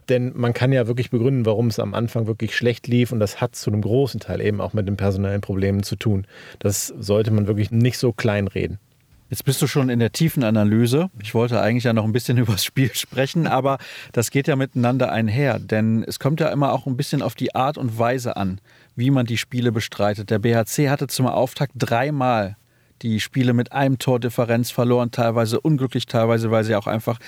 denn man kann ja wirklich begründen, warum es am Anfang wirklich schlecht lief und das hat zu einem großen Teil eben auch mit den personellen Problemen zu tun. Das sollte man wirklich nicht so kleinreden. Jetzt bist du schon in der tiefen Analyse. Ich wollte eigentlich ja noch ein bisschen *laughs* über das Spiel sprechen, aber das geht ja miteinander einher, denn es kommt ja immer auch ein bisschen auf die Art und Weise an, wie man die Spiele bestreitet. Der BHC hatte zum Auftakt dreimal die Spiele mit einem Tordifferenz verloren, teilweise unglücklich, teilweise, weil sie auch einfach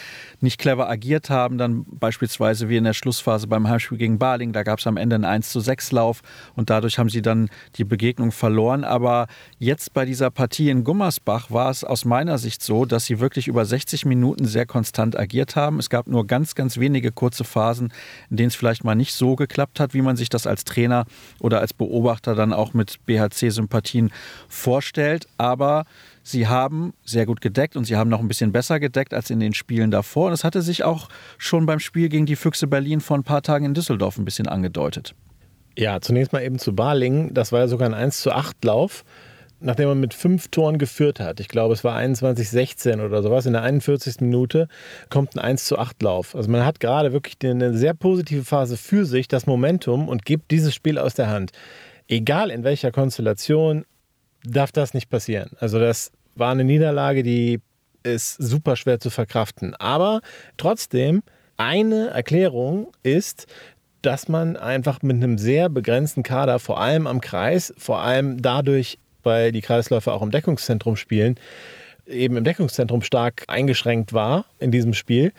nicht clever agiert haben. Dann beispielsweise wie in der Schlussphase beim Heimspiel gegen Baling, da gab es am Ende einen 1 zu 6 Lauf und dadurch haben sie dann die Begegnung verloren. Aber jetzt bei dieser Partie in Gummersbach war es aus meiner Sicht so, dass sie wirklich über 60 Minuten sehr konstant agiert haben. Es gab nur ganz, ganz wenige kurze Phasen, in denen es vielleicht mal nicht so geklappt hat, wie man sich das als Trainer oder als Beobachter dann auch mit BHC-Sympathien vorstellt. Aber aber sie haben sehr gut gedeckt und sie haben noch ein bisschen besser gedeckt als in den Spielen davor. Und es hatte sich auch schon beim Spiel gegen die Füchse Berlin vor ein paar Tagen in Düsseldorf ein bisschen angedeutet. Ja, zunächst mal eben zu Barling. Das war ja sogar ein 1 zu 8 Lauf, nachdem man mit fünf Toren geführt hat. Ich glaube, es war 21-16 oder sowas. In der 41. Minute kommt ein 1 zu 8 Lauf. Also man hat gerade wirklich eine sehr positive Phase für sich, das Momentum und gibt dieses Spiel aus der Hand. Egal in welcher Konstellation, darf das nicht passieren. Also das war eine Niederlage, die ist super schwer zu verkraften. Aber trotzdem, eine Erklärung ist, dass man einfach mit einem sehr begrenzten Kader, vor allem am Kreis, vor allem dadurch, weil die Kreisläufer auch im Deckungszentrum spielen, eben im Deckungszentrum stark eingeschränkt war in diesem Spiel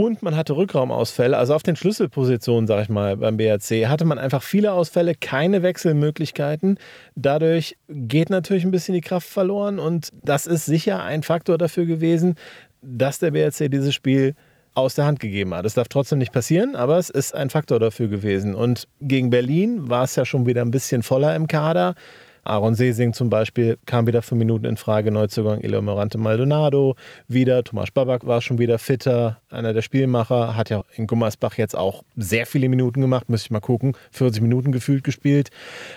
und man hatte Rückraumausfälle. Also auf den Schlüsselpositionen, sag ich mal, beim BRC hatte man einfach viele Ausfälle, keine Wechselmöglichkeiten. Dadurch geht natürlich ein bisschen die Kraft verloren und das ist sicher ein Faktor dafür gewesen, dass der BRC dieses Spiel aus der Hand gegeben hat. Es darf trotzdem nicht passieren, aber es ist ein Faktor dafür gewesen. Und gegen Berlin war es ja schon wieder ein bisschen voller im Kader. Aaron Sesing zum Beispiel kam wieder für Minuten in Frage, Neuzugang Elio Morante Maldonado wieder, Thomas Babak war schon wieder fitter, einer der Spielmacher, hat ja in Gummersbach jetzt auch sehr viele Minuten gemacht, müsste ich mal gucken, 40 Minuten gefühlt gespielt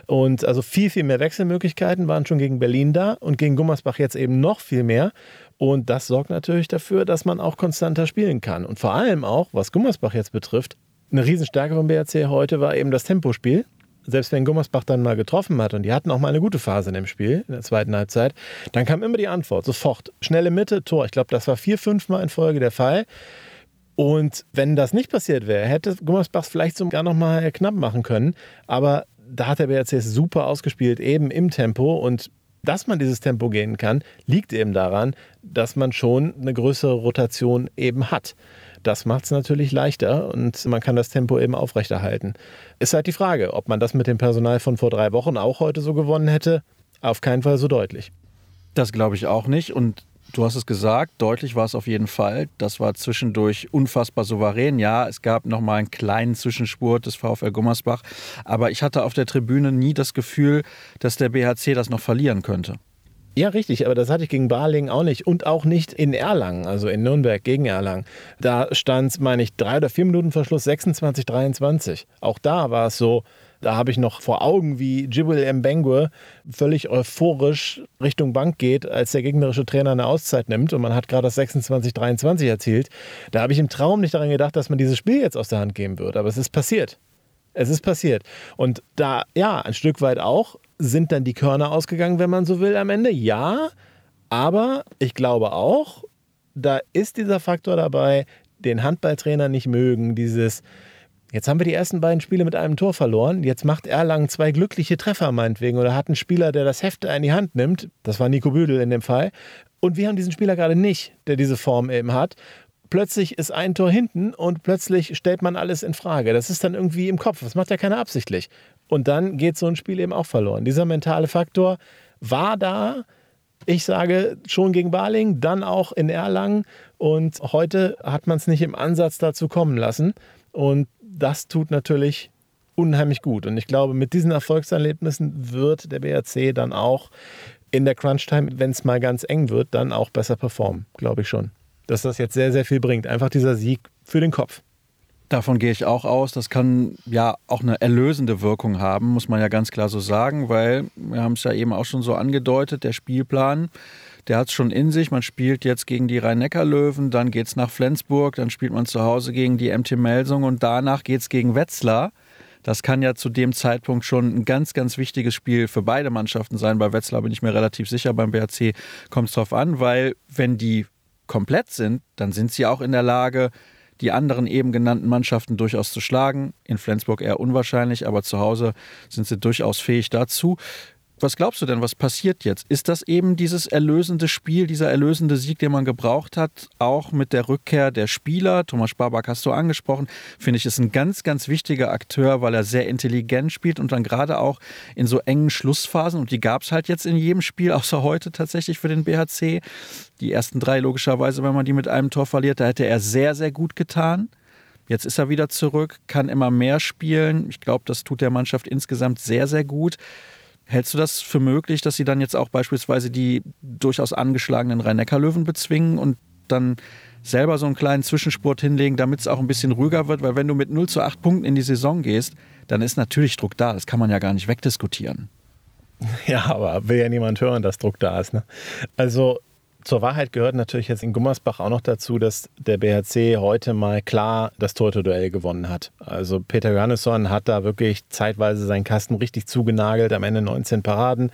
und also viel, viel mehr Wechselmöglichkeiten waren schon gegen Berlin da und gegen Gummersbach jetzt eben noch viel mehr und das sorgt natürlich dafür, dass man auch konstanter spielen kann. Und vor allem auch, was Gummersbach jetzt betrifft, eine Riesenstärke vom BRC heute war eben das Tempospiel. Selbst wenn Gummersbach dann mal getroffen hat und die hatten auch mal eine gute Phase in dem Spiel, in der zweiten Halbzeit, dann kam immer die Antwort, sofort. Schnelle Mitte, Tor. Ich glaube, das war vier, fünf Mal in Folge der Fall. Und wenn das nicht passiert wäre, hätte Gummersbach vielleicht sogar noch mal knapp machen können. Aber da hat der BRC es super ausgespielt, eben im Tempo. Und dass man dieses Tempo gehen kann, liegt eben daran, dass man schon eine größere Rotation eben hat. Das macht es natürlich leichter und man kann das Tempo eben aufrechterhalten. Ist halt die Frage, ob man das mit dem Personal von vor drei Wochen auch heute so gewonnen hätte. Auf keinen Fall so deutlich. Das glaube ich auch nicht. Und Du hast es gesagt, deutlich war es auf jeden Fall. Das war zwischendurch unfassbar souverän. Ja, es gab noch mal einen kleinen Zwischenspurt des VfL Gummersbach, aber ich hatte auf der Tribüne nie das Gefühl, dass der BHC das noch verlieren könnte. Ja, richtig, aber das hatte ich gegen Barling auch nicht und auch nicht in Erlangen, also in Nürnberg gegen Erlangen. Da stand es, meine ich, drei oder vier Minuten Verschluss 26, 23. Auch da war es so, da habe ich noch vor Augen, wie Jibril Mbengue völlig euphorisch Richtung Bank geht, als der gegnerische Trainer eine Auszeit nimmt und man hat gerade das 26-23 erzielt. Da habe ich im Traum nicht daran gedacht, dass man dieses Spiel jetzt aus der Hand geben wird. Aber es ist passiert. Es ist passiert. Und da, ja, ein Stück weit auch, sind dann die Körner ausgegangen, wenn man so will, am Ende. Ja, aber ich glaube auch, da ist dieser Faktor dabei, den Handballtrainer nicht mögen, dieses Jetzt haben wir die ersten beiden Spiele mit einem Tor verloren. Jetzt macht Erlangen zwei glückliche Treffer meinetwegen oder hat einen Spieler, der das Heft in die Hand nimmt. Das war Nico Büdel in dem Fall. Und wir haben diesen Spieler gerade nicht, der diese Form eben hat. Plötzlich ist ein Tor hinten und plötzlich stellt man alles in Frage. Das ist dann irgendwie im Kopf. Das macht ja keiner absichtlich. Und dann geht so ein Spiel eben auch verloren. Dieser mentale Faktor war da. Ich sage schon gegen Baling, dann auch in Erlangen. Und heute hat man es nicht im Ansatz dazu kommen lassen. Und das tut natürlich unheimlich gut. Und ich glaube, mit diesen Erfolgserlebnissen wird der BRC dann auch in der Crunch-Time, wenn es mal ganz eng wird, dann auch besser performen, glaube ich schon. Dass das jetzt sehr, sehr viel bringt. Einfach dieser Sieg für den Kopf. Davon gehe ich auch aus. Das kann ja auch eine erlösende Wirkung haben, muss man ja ganz klar so sagen, weil wir haben es ja eben auch schon so angedeutet, der Spielplan der hat es schon in sich. Man spielt jetzt gegen die Rhein-Neckar-Löwen, dann geht es nach Flensburg, dann spielt man zu Hause gegen die MT Melsung und danach geht es gegen Wetzlar. Das kann ja zu dem Zeitpunkt schon ein ganz, ganz wichtiges Spiel für beide Mannschaften sein. Bei Wetzlar bin ich mir relativ sicher, beim BRC kommt es drauf an, weil wenn die komplett sind, dann sind sie auch in der Lage, die anderen eben genannten Mannschaften durchaus zu schlagen. In Flensburg eher unwahrscheinlich, aber zu Hause sind sie durchaus fähig dazu. Was glaubst du denn, was passiert jetzt? Ist das eben dieses erlösende Spiel, dieser erlösende Sieg, den man gebraucht hat, auch mit der Rückkehr der Spieler? Thomas Sparbak hast du angesprochen, finde ich, ist ein ganz, ganz wichtiger Akteur, weil er sehr intelligent spielt und dann gerade auch in so engen Schlussphasen, und die gab es halt jetzt in jedem Spiel, außer heute tatsächlich für den BHC. Die ersten drei logischerweise, wenn man die mit einem Tor verliert, da hätte er sehr, sehr gut getan. Jetzt ist er wieder zurück, kann immer mehr spielen. Ich glaube, das tut der Mannschaft insgesamt sehr, sehr gut. Hältst du das für möglich, dass sie dann jetzt auch beispielsweise die durchaus angeschlagenen Rhein-Neckar-Löwen bezwingen und dann selber so einen kleinen Zwischenspurt hinlegen, damit es auch ein bisschen ruhiger wird? Weil wenn du mit 0 zu 8 Punkten in die Saison gehst, dann ist natürlich Druck da. Das kann man ja gar nicht wegdiskutieren. *laughs* Ja, aber will ja niemand hören, dass Druck da ist. Ne? Also zur Wahrheit gehört natürlich jetzt in Gummersbach auch noch dazu, dass der BHC heute mal klar das Torhüter-Duell gewonnen hat. Also Peter Johannesson hat da wirklich zeitweise seinen Kasten richtig zugenagelt, am Ende 19 Paraden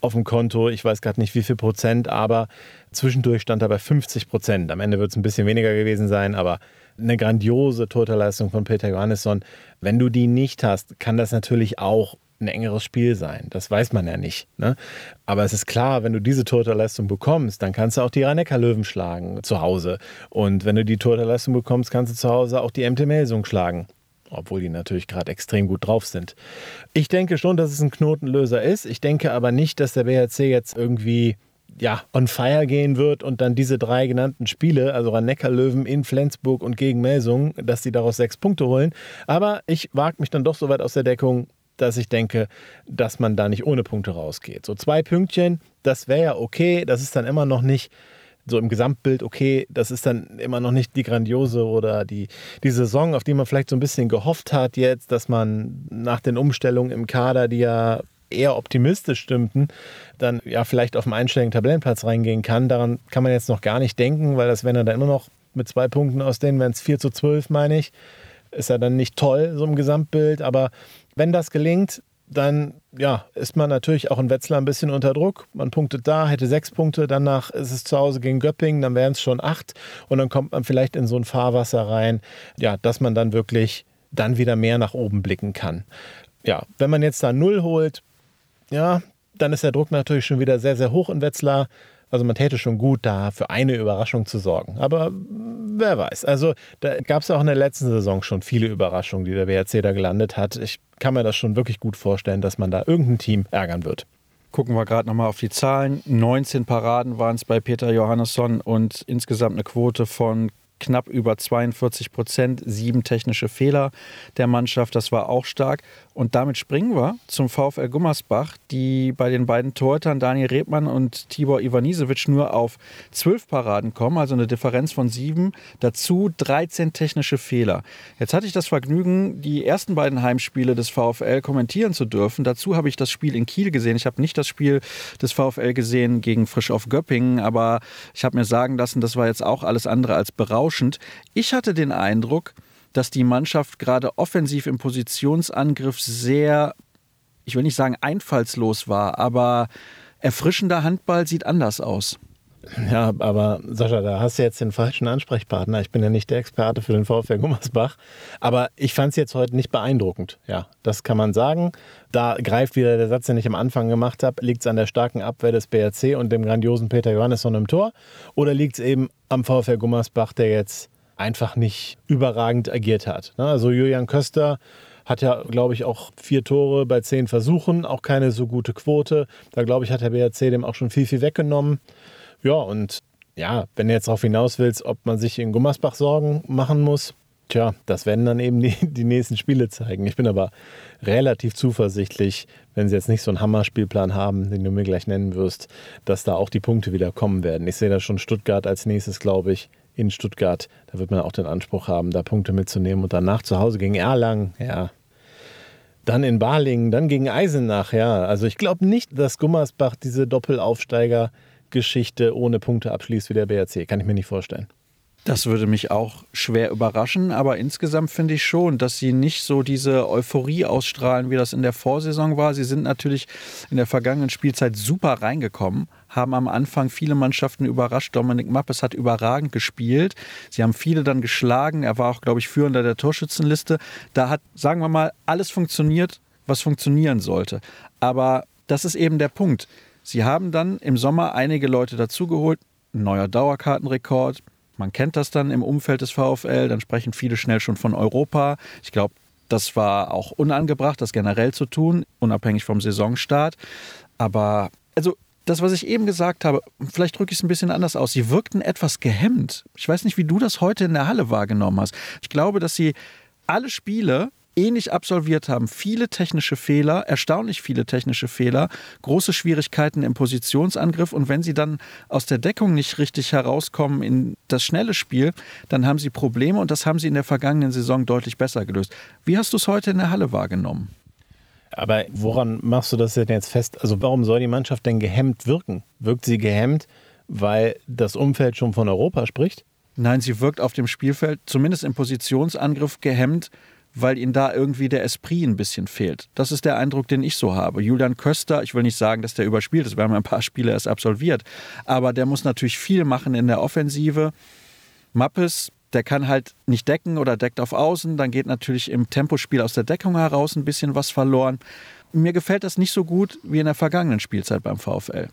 auf dem Konto. Ich weiß gerade nicht wie viel Prozent, aber zwischendurch stand er bei 50 Prozent. Am Ende wird es ein bisschen weniger gewesen sein, aber eine grandiose Torhüterleistung von Peter Johannesson. Wenn du die nicht hast, kann das natürlich auch ein engeres Spiel sein. Das weiß man ja nicht. Ne? Aber es ist klar, wenn du diese Torhüterleistung bekommst, dann kannst du auch die rhein löwen schlagen zu Hause. Und wenn du die Torhüterleistung bekommst, kannst du zu Hause auch die MT Melsung schlagen. Obwohl die natürlich gerade extrem gut drauf sind. Ich denke schon, dass es ein Knotenlöser ist. Ich denke aber nicht, dass der BHC jetzt irgendwie ja, on fire gehen wird und dann diese drei genannten Spiele, also Rhein-Neckar-Löwen in Flensburg und gegen Melsung, dass sie daraus sechs Punkte holen. Aber ich wage mich dann doch so weit aus der Deckung, dass ich denke, dass man da nicht ohne Punkte rausgeht. So zwei Pünktchen, das wäre ja okay. Das ist dann immer noch nicht so im Gesamtbild okay. Das ist dann immer noch nicht die grandiose oder die, die Saison, auf die man vielleicht so ein bisschen gehofft hat jetzt, dass man nach den Umstellungen im Kader, die ja eher optimistisch stimmten, dann ja vielleicht auf dem einstelligen Tabellenplatz reingehen kann. Daran kann man jetzt noch gar nicht denken, weil das wäre dann immer noch mit zwei Punkten aus denen, wenn es 4 zu 12, meine ich, ist ja dann nicht toll, so im Gesamtbild. Aber wenn das gelingt, dann ja, ist man natürlich auch in Wetzlar ein bisschen unter Druck. Man punktet da, hätte sechs Punkte, danach ist es zu Hause gegen Göppingen, dann wären es schon acht und dann kommt man vielleicht in so ein Fahrwasser rein, ja, dass man dann wirklich dann wieder mehr nach oben blicken kann. Ja, wenn man jetzt da null holt, ja, dann ist der Druck natürlich schon wieder sehr, sehr hoch in Wetzlar. Also man täte schon gut, da für eine Überraschung zu sorgen. Aber wer weiß. Also da gab es auch in der letzten Saison schon viele Überraschungen, die der WRC da gelandet hat. Ich kann mir das schon wirklich gut vorstellen, dass man da irgendein Team ärgern wird. Gucken wir gerade nochmal auf die Zahlen. 19 Paraden waren es bei Peter Johannesson und insgesamt eine Quote von knapp über 42 Prozent, sieben technische Fehler der Mannschaft, das war auch stark. Und damit springen wir zum VfL Gummersbach, die bei den beiden Torhütern Daniel Rebmann und Tibor Ivanisevic nur auf zwölf Paraden kommen, also eine Differenz von sieben. Dazu 13 technische Fehler. Jetzt hatte ich das Vergnügen, die ersten beiden Heimspiele des VfL kommentieren zu dürfen. Dazu habe ich das Spiel in Kiel gesehen. Ich habe nicht das Spiel des VfL gesehen gegen Frisch auf Göppingen, aber ich habe mir sagen lassen, das war jetzt auch alles andere als berauschend. Ich hatte den Eindruck, dass die Mannschaft gerade offensiv im Positionsangriff sehr, ich will nicht sagen einfallslos war, aber erfrischender Handball sieht anders aus. Ja, aber Sascha, da hast du jetzt den falschen Ansprechpartner. Ich bin ja nicht der Experte für den VfL Gummersbach. Aber ich fand es jetzt heute nicht beeindruckend. Ja, das kann man sagen. Da greift wieder der Satz, den ich am Anfang gemacht habe. Liegt es an der starken Abwehr des BRC und dem grandiosen Peter Johannesson im Tor? Oder liegt es eben am VfL Gummersbach, der jetzt einfach nicht überragend agiert hat. Ne? Also Julian Köster hat ja, glaube ich, auch vier Tore bei zehn Versuchen, auch keine so gute Quote. Da, glaube ich, hat der BRC dem auch schon viel, viel weggenommen. Ja, und ja, wenn du jetzt darauf hinaus willst, ob man sich in Gummersbach Sorgen machen muss, tja, das werden dann eben die, die nächsten Spiele zeigen. Ich bin aber relativ zuversichtlich, wenn sie jetzt nicht so einen Hammerspielplan haben, den du mir gleich nennen wirst, dass da auch die Punkte wieder kommen werden. Ich sehe da schon Stuttgart als nächstes, glaube ich in Stuttgart. Da wird man auch den Anspruch haben, da Punkte mitzunehmen und danach zu Hause gegen Erlangen, ja. Dann in Balingen, dann gegen Eisenach, ja. Also ich glaube nicht, dass Gummersbach diese Doppelaufsteiger-Geschichte ohne Punkte abschließt wie der BRC. Kann ich mir nicht vorstellen. Das würde mich auch schwer überraschen, aber insgesamt finde ich schon, dass sie nicht so diese Euphorie ausstrahlen, wie das in der Vorsaison war. Sie sind natürlich in der vergangenen Spielzeit super reingekommen, haben am Anfang viele Mannschaften überrascht. Dominik Mappes hat überragend gespielt. Sie haben viele dann geschlagen. Er war auch, glaube ich, führender der Torschützenliste. Da hat, sagen wir mal, alles funktioniert, was funktionieren sollte. Aber das ist eben der Punkt. Sie haben dann im Sommer einige Leute dazugeholt. Neuer Dauerkartenrekord, man kennt das dann im Umfeld des VfL, dann sprechen viele schnell schon von Europa. Ich glaube, das war auch unangebracht, das generell zu tun, unabhängig vom Saisonstart. Aber also das, was ich eben gesagt habe, vielleicht drücke ich es ein bisschen anders aus. Sie wirkten etwas gehemmt. Ich weiß nicht, wie du das heute in der Halle wahrgenommen hast. Ich glaube, dass sie alle Spiele ähnlich absolviert haben. Viele technische Fehler, erstaunlich viele technische Fehler, große Schwierigkeiten im Positionsangriff und wenn sie dann aus der Deckung nicht richtig herauskommen in das schnelle Spiel, dann haben sie Probleme und das haben sie in der vergangenen Saison deutlich besser gelöst. Wie hast du es heute in der Halle wahrgenommen? Aber woran machst du das denn jetzt fest? Also warum soll die Mannschaft denn gehemmt wirken? Wirkt sie gehemmt, weil das Umfeld schon von Europa spricht? Nein, sie wirkt auf dem Spielfeld, zumindest im Positionsangriff, gehemmt, weil ihnen da irgendwie der Esprit ein bisschen fehlt. Das ist der Eindruck, den ich so habe. Julian Köster, ich will nicht sagen, dass der überspielt ist, wir haben ein paar Spiele erst absolviert, aber der muss natürlich viel machen in der Offensive. Mappes, der kann halt nicht decken oder deckt auf Außen, dann geht natürlich im Tempospiel aus der Deckung heraus ein bisschen was verloren. Mir gefällt das nicht so gut wie in der vergangenen Spielzeit beim VfL.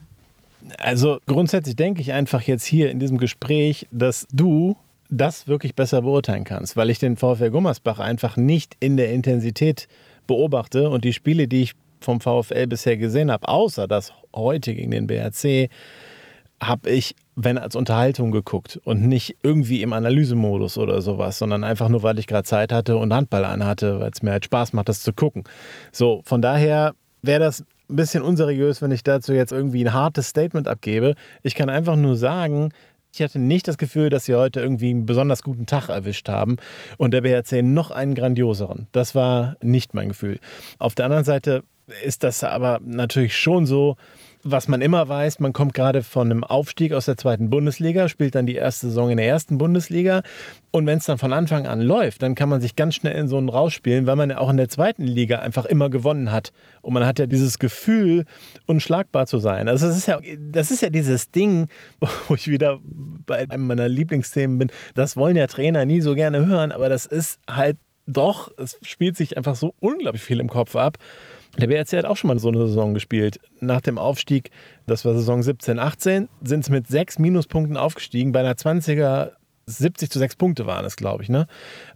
Also grundsätzlich denke ich einfach jetzt hier in diesem Gespräch, dass du das wirklich besser beurteilen kannst, weil ich den VfL Gummersbach einfach nicht in der Intensität beobachte und die Spiele, die ich vom VfL bisher gesehen habe, außer das heute gegen den BRC, habe ich, wenn als Unterhaltung geguckt und nicht irgendwie im Analysemodus oder sowas, sondern einfach nur, weil ich gerade Zeit hatte und Handball anhatte, weil es mir halt Spaß macht, das zu gucken. So, von daher wäre das ein bisschen unseriös, wenn ich dazu jetzt irgendwie ein hartes Statement abgebe. Ich kann einfach nur sagen, ich hatte nicht das Gefühl, dass sie heute irgendwie einen besonders guten Tag erwischt haben und der BRC noch einen grandioseren. Das war nicht mein Gefühl. Auf der anderen Seite ist das aber natürlich schon so, was man immer weiß, man kommt gerade von einem Aufstieg aus der zweiten Bundesliga, spielt dann die erste Saison in der ersten Bundesliga. Und wenn es dann von Anfang an läuft, dann kann man sich ganz schnell in so einen rausspielen, weil man ja auch in der zweiten Liga einfach immer gewonnen hat. Und man hat ja dieses Gefühl, unschlagbar zu sein. Also das ist ja, das ist ja dieses Ding, wo ich wieder bei einem meiner Lieblingsthemen bin. Das wollen ja Trainer nie so gerne hören, aber das ist halt doch, es spielt sich einfach so unglaublich viel im Kopf ab. Der BRC hat auch schon mal so eine Saison gespielt. Nach dem Aufstieg, das war Saison 17, 18, sind sie mit sechs Minuspunkten aufgestiegen. Bei einer 20er 70 zu 6 Punkte waren es, glaube ich, ne?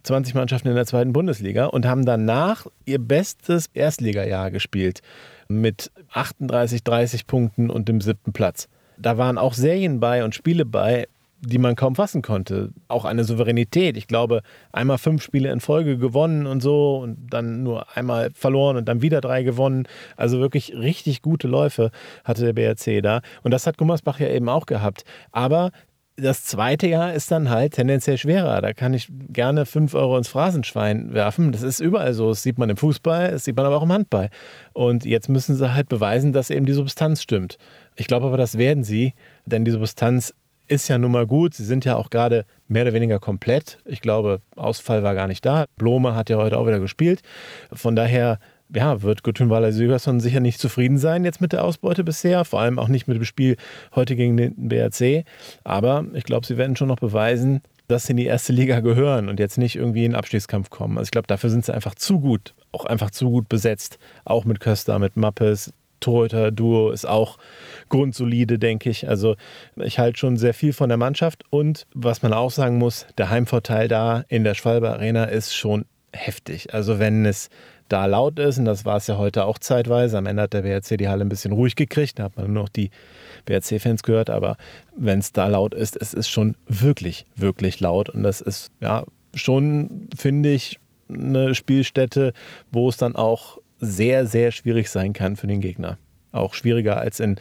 20 Mannschaften in der zweiten Bundesliga und haben danach ihr bestes Erstligajahr gespielt mit 38, 30 Punkten und dem siebten Platz. Da waren auch Serien bei und Spiele bei, die man kaum fassen konnte. Auch eine Souveränität. Ich glaube, einmal fünf Spiele in Folge gewonnen und so und dann nur einmal verloren und dann wieder drei gewonnen. Also wirklich richtig gute Läufe hatte der BRC da. Und das hat Gummersbach ja eben auch gehabt. Aber das zweite Jahr ist dann halt tendenziell schwerer. Da kann ich gerne fünf Euro ins Phrasenschwein werfen. Das ist überall so. Das sieht man im Fußball, das sieht man aber auch im Handball. Und jetzt müssen sie halt beweisen, dass eben die Substanz stimmt. Ich glaube aber, das werden sie, denn die Substanz ist ja nun mal gut. Sie sind ja auch gerade mehr oder weniger komplett. Ich glaube, Ausfall war gar nicht da. Blome hat ja heute auch wieder gespielt. Von daher ja, wird Guttunweiler Sögerson sicher nicht zufrieden sein jetzt mit der Ausbeute bisher, vor allem auch nicht mit dem Spiel heute gegen den BRC. Aber ich glaube, sie werden schon noch beweisen, dass sie in die erste Liga gehören und jetzt nicht irgendwie in den Abstiegskampf kommen. Also ich glaube, dafür sind sie einfach zu gut, auch einfach zu gut besetzt. Auch mit Köster, mit Mappes, Torhüter-Duo ist auch grundsolide, denke ich. Also ich halte schon sehr viel von der Mannschaft und was man auch sagen muss, der Heimvorteil da in der Schwalbe Arena ist schon heftig. Also wenn es da laut ist, und das war es ja heute auch zeitweise, am Ende hat der WRC die Halle ein bisschen ruhig gekriegt, da hat man nur noch die WRC-Fans gehört, aber wenn es da laut ist, es ist schon wirklich, wirklich laut und das ist ja schon, finde ich, eine Spielstätte, wo es dann auch sehr, sehr schwierig sein kann für den Gegner. Auch schwieriger als in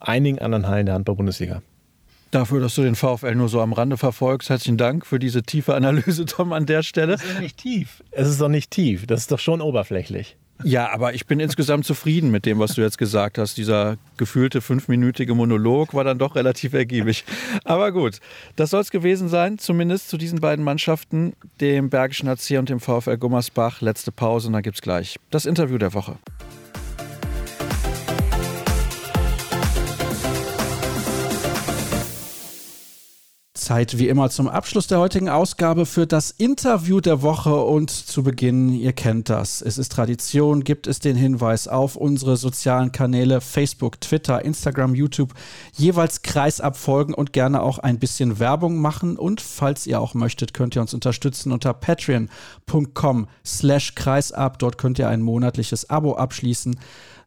einigen anderen Hallen der Handball-Bundesliga. Dafür, dass du den VfL nur so am Rande verfolgst. Herzlichen Dank für diese tiefe Analyse, Tom, an der Stelle. Es ist nicht tief. Es ist doch nicht tief. Das ist doch schon oberflächlich. Ja, aber ich bin insgesamt zufrieden mit dem, was du jetzt gesagt hast. Dieser gefühlte fünfminütige Monolog war dann doch relativ ergiebig. Aber gut, das soll es gewesen sein, zumindest zu diesen beiden Mannschaften, dem Bergischen HC und dem VfL Gummersbach. Letzte Pause und dann gibt es gleich das Interview der Woche. Zeit wie immer zum Abschluss der heutigen Ausgabe für das Interview der Woche. Und zu Beginn, ihr kennt das, es ist Tradition, gibt es den Hinweis auf unsere sozialen Kanäle Facebook, Twitter, Instagram, YouTube, jeweils Kreisab folgen und gerne auch ein bisschen Werbung machen. Und falls ihr auch möchtet, könnt ihr uns unterstützen unter patreon.com slash kreisab, dort könnt ihr ein monatliches Abo abschließen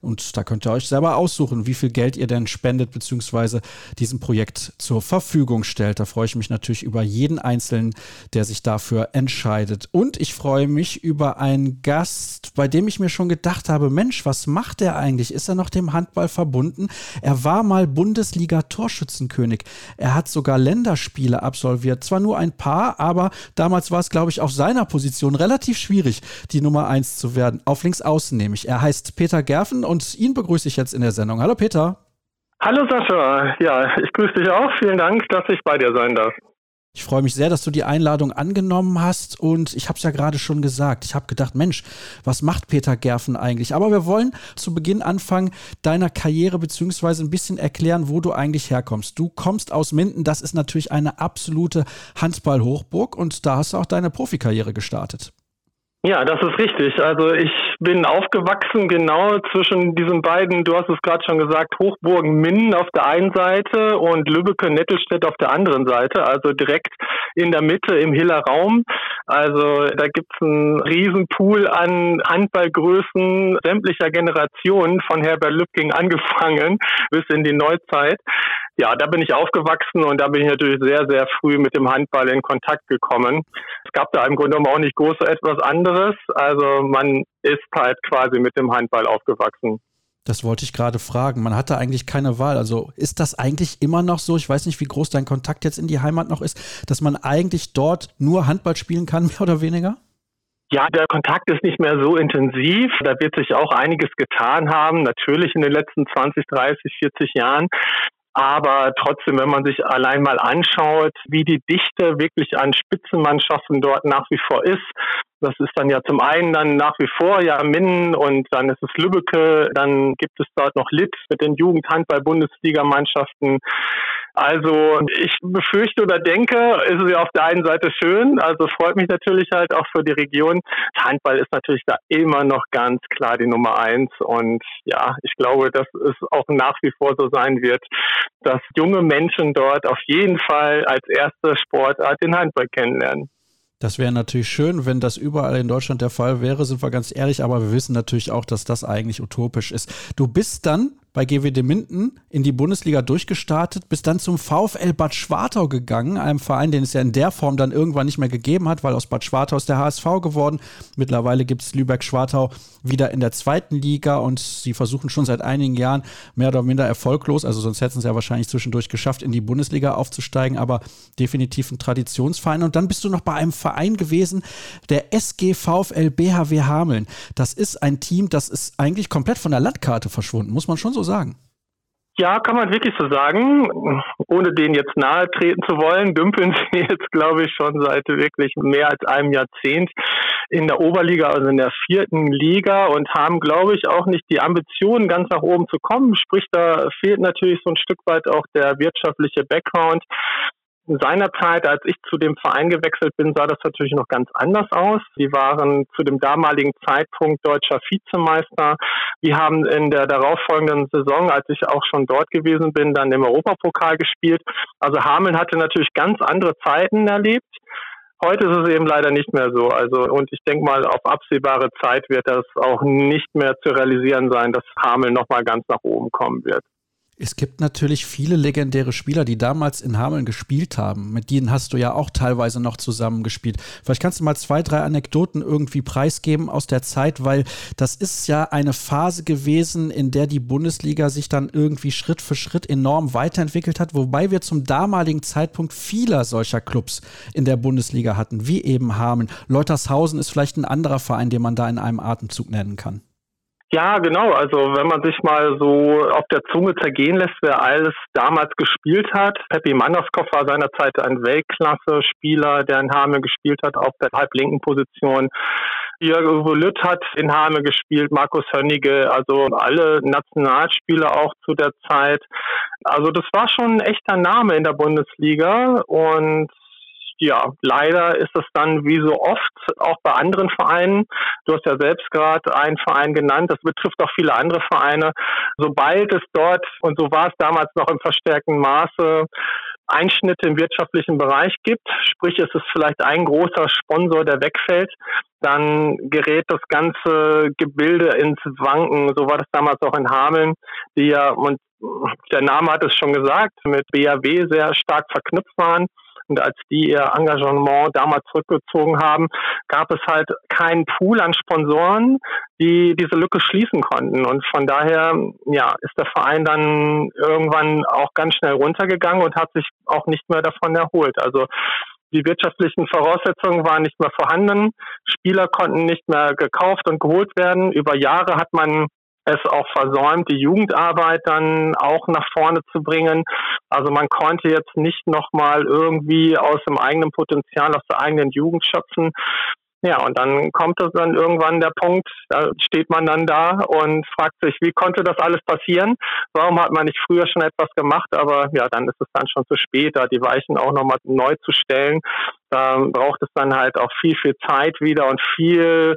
und da könnt ihr euch selber aussuchen, wie viel Geld ihr denn spendet bzw. diesem Projekt zur Verfügung stellt. Da freue ich mich natürlich über jeden Einzelnen, der sich dafür entscheidet. Und ich freue mich über einen Gast, bei dem ich mir schon gedacht habe, Mensch, was macht er eigentlich? Ist er noch dem Handball verbunden? Er war mal Bundesliga-Torschützenkönig. Er hat sogar Länderspiele absolviert. Zwar nur ein paar, aber damals war es, glaube ich, auf seiner Position relativ schwierig, die Nummer eins zu werden. Auf links außen nämlich. Er heißt Peter Gerfen und ihn begrüße ich jetzt in der Sendung. Hallo Peter. Hallo Sascha. Ja, ich grüße dich auch. Vielen Dank, dass ich bei dir sein darf. Ich freue mich sehr, dass du die Einladung angenommen hast und ich habe es ja gerade schon gesagt. Ich habe gedacht, Mensch, was macht Peter Gerfen eigentlich? Aber wir wollen zu Beginn anfangen deiner Karriere beziehungsweise ein bisschen erklären, wo du eigentlich herkommst. Du kommst aus Minden, das ist natürlich eine absolute Handball-Hochburg und da hast du auch deine Profikarriere gestartet. Ja, das ist richtig. Also ich bin aufgewachsen genau zwischen diesen beiden, du hast es gerade schon gesagt, Hochburgen Minden auf der einen Seite und Lübbecke Nettelstedt auf der anderen Seite, also direkt in der Mitte im Hiller Raum. Also da gibt's einen Riesenpool an Handballgrößen sämtlicher Generationen von Herbert Lübking angefangen *laughs* bis in die Neuzeit. Ja, da bin ich aufgewachsen und da bin ich natürlich sehr, sehr früh mit dem Handball in Kontakt gekommen. Es gab da im Grunde genommen auch nicht groß etwas anderes. Also man ist halt quasi mit dem Handball aufgewachsen. Das wollte ich gerade fragen. Man hatte eigentlich keine Wahl. Also ist das eigentlich immer noch so? Ich weiß nicht, wie groß dein Kontakt jetzt in die Heimat noch ist, dass man eigentlich dort nur Handball spielen kann, *laughs* mehr oder weniger? Ja, der Kontakt ist nicht mehr so intensiv. Da wird sich auch einiges getan haben, natürlich in den letzten 20, 30, 40 Jahren. Aber trotzdem, wenn man sich allein mal anschaut, wie die Dichte wirklich an Spitzenmannschaften dort nach wie vor ist, das ist dann ja zum einen dann nach wie vor ja Minden und dann ist es Lübbecke, dann gibt es dort noch Litt mit den Jugendhandball-Bundesligamannschaften. Also ich befürchte oder denke, ist es ja auf der einen Seite schön, also freut mich natürlich halt auch für die Region. Handball ist natürlich da immer noch ganz klar die Nummer eins und ja, ich glaube, dass es auch nach wie vor so sein wird, dass junge Menschen dort auf jeden Fall als erste Sportart den Handball kennenlernen. Das wäre natürlich schön, wenn das überall in Deutschland der Fall wäre, sind wir ganz ehrlich, aber wir wissen natürlich auch, dass das eigentlich utopisch ist. Du bist dann bei GWD Minden in die Bundesliga durchgestartet, bist dann zum VfL Bad Schwartau gegangen, einem Verein, den es ja in der Form dann irgendwann nicht mehr gegeben hat, weil aus Bad Schwartau ist der HSV geworden. Mittlerweile gibt es Lübeck-Schwartau wieder in der zweiten Liga und sie versuchen schon seit einigen Jahren mehr oder minder erfolglos, also sonst hätten sie ja wahrscheinlich zwischendurch geschafft, in die Bundesliga aufzusteigen, aber definitiv ein Traditionsverein. Und dann bist du noch bei einem Verein gewesen, der SG VfL BHW Hameln. Das ist ein Team, das ist eigentlich komplett von der Landkarte verschwunden, muss man schon so sagen. Ja, kann man wirklich so sagen. Ohne denen jetzt nahe treten zu wollen, dümpeln *laughs* sie jetzt, glaube ich, schon seit wirklich mehr als einem Jahrzehnt in der Oberliga, also in der vierten Liga und haben, glaube ich, auch nicht die Ambitionen, ganz nach oben zu kommen. Sprich, da fehlt natürlich so ein Stück weit auch der wirtschaftliche Background seinerzeit, als ich zu dem Verein gewechselt bin, sah das natürlich noch ganz anders aus. Sie waren zu dem damaligen Zeitpunkt deutscher Vizemeister. Wir haben in der darauffolgenden Saison, als ich auch schon dort gewesen bin, dann im Europapokal gespielt. Also Hameln hatte natürlich ganz andere Zeiten erlebt. Heute ist es eben leider nicht mehr so. Also, und ich denke mal, auf absehbare Zeit wird das auch nicht mehr zu realisieren sein, dass Hameln nochmal ganz nach oben kommen wird. Es gibt natürlich viele legendäre Spieler, die damals in Hameln gespielt haben. Mit denen hast du ja auch teilweise noch zusammengespielt. Vielleicht kannst du mal zwei, drei Anekdoten irgendwie preisgeben aus der Zeit, weil das ist ja eine Phase gewesen, in der die Bundesliga sich dann irgendwie Schritt für Schritt enorm weiterentwickelt hat, wobei wir zum damaligen Zeitpunkt vieler solcher Clubs in der Bundesliga hatten, wie eben Hameln. Leutershausen ist vielleicht ein anderer Verein, den man da in einem Atemzug nennen kann. Ja, genau. Also wenn man sich mal so auf der Zunge zergehen lässt, wer alles damals gespielt hat. Peppi Manderskopf war seinerzeit ein Weltklasse-Spieler, der in Hameln gespielt hat auf der halblinken Position. Jörg Lütt hat in Hameln gespielt, Markus Hönnige, also alle Nationalspieler auch zu der Zeit. Also das war schon ein echter Name in der Bundesliga und ja, leider ist es dann wie so oft auch bei anderen Vereinen. Du hast ja selbst gerade einen Verein genannt, das betrifft auch viele andere Vereine. Sobald es dort, und so war es damals noch im verstärkten Maße, Einschnitte im wirtschaftlichen Bereich gibt, sprich es ist vielleicht ein großer Sponsor, der wegfällt, dann gerät das ganze Gebilde ins Wanken. So war das damals auch in Hameln, die ja, und der Name hat es schon gesagt, mit BAW sehr stark verknüpft waren. Und als die ihr Engagement damals zurückgezogen haben, gab es halt keinen Pool an Sponsoren, die diese Lücke schließen konnten. Und von daher, ja, ist der Verein dann irgendwann auch ganz schnell runtergegangen und hat sich auch nicht mehr davon erholt. Also die wirtschaftlichen Voraussetzungen waren nicht mehr vorhanden. Spieler konnten nicht mehr gekauft und geholt werden. Über Jahre hat man es auch versäumt, die Jugendarbeit dann auch nach vorne zu bringen. Also man konnte jetzt nicht nochmal irgendwie aus dem eigenen Potenzial, aus der eigenen Jugend schöpfen. Ja, und dann kommt es dann irgendwann der Punkt, da steht man dann da und fragt sich, wie konnte das alles passieren? Warum hat man nicht früher schon etwas gemacht? Aber ja, dann ist es dann schon zu spät, da die Weichen auch nochmal neu zu stellen. Da braucht es dann halt auch viel, viel Zeit wieder und viel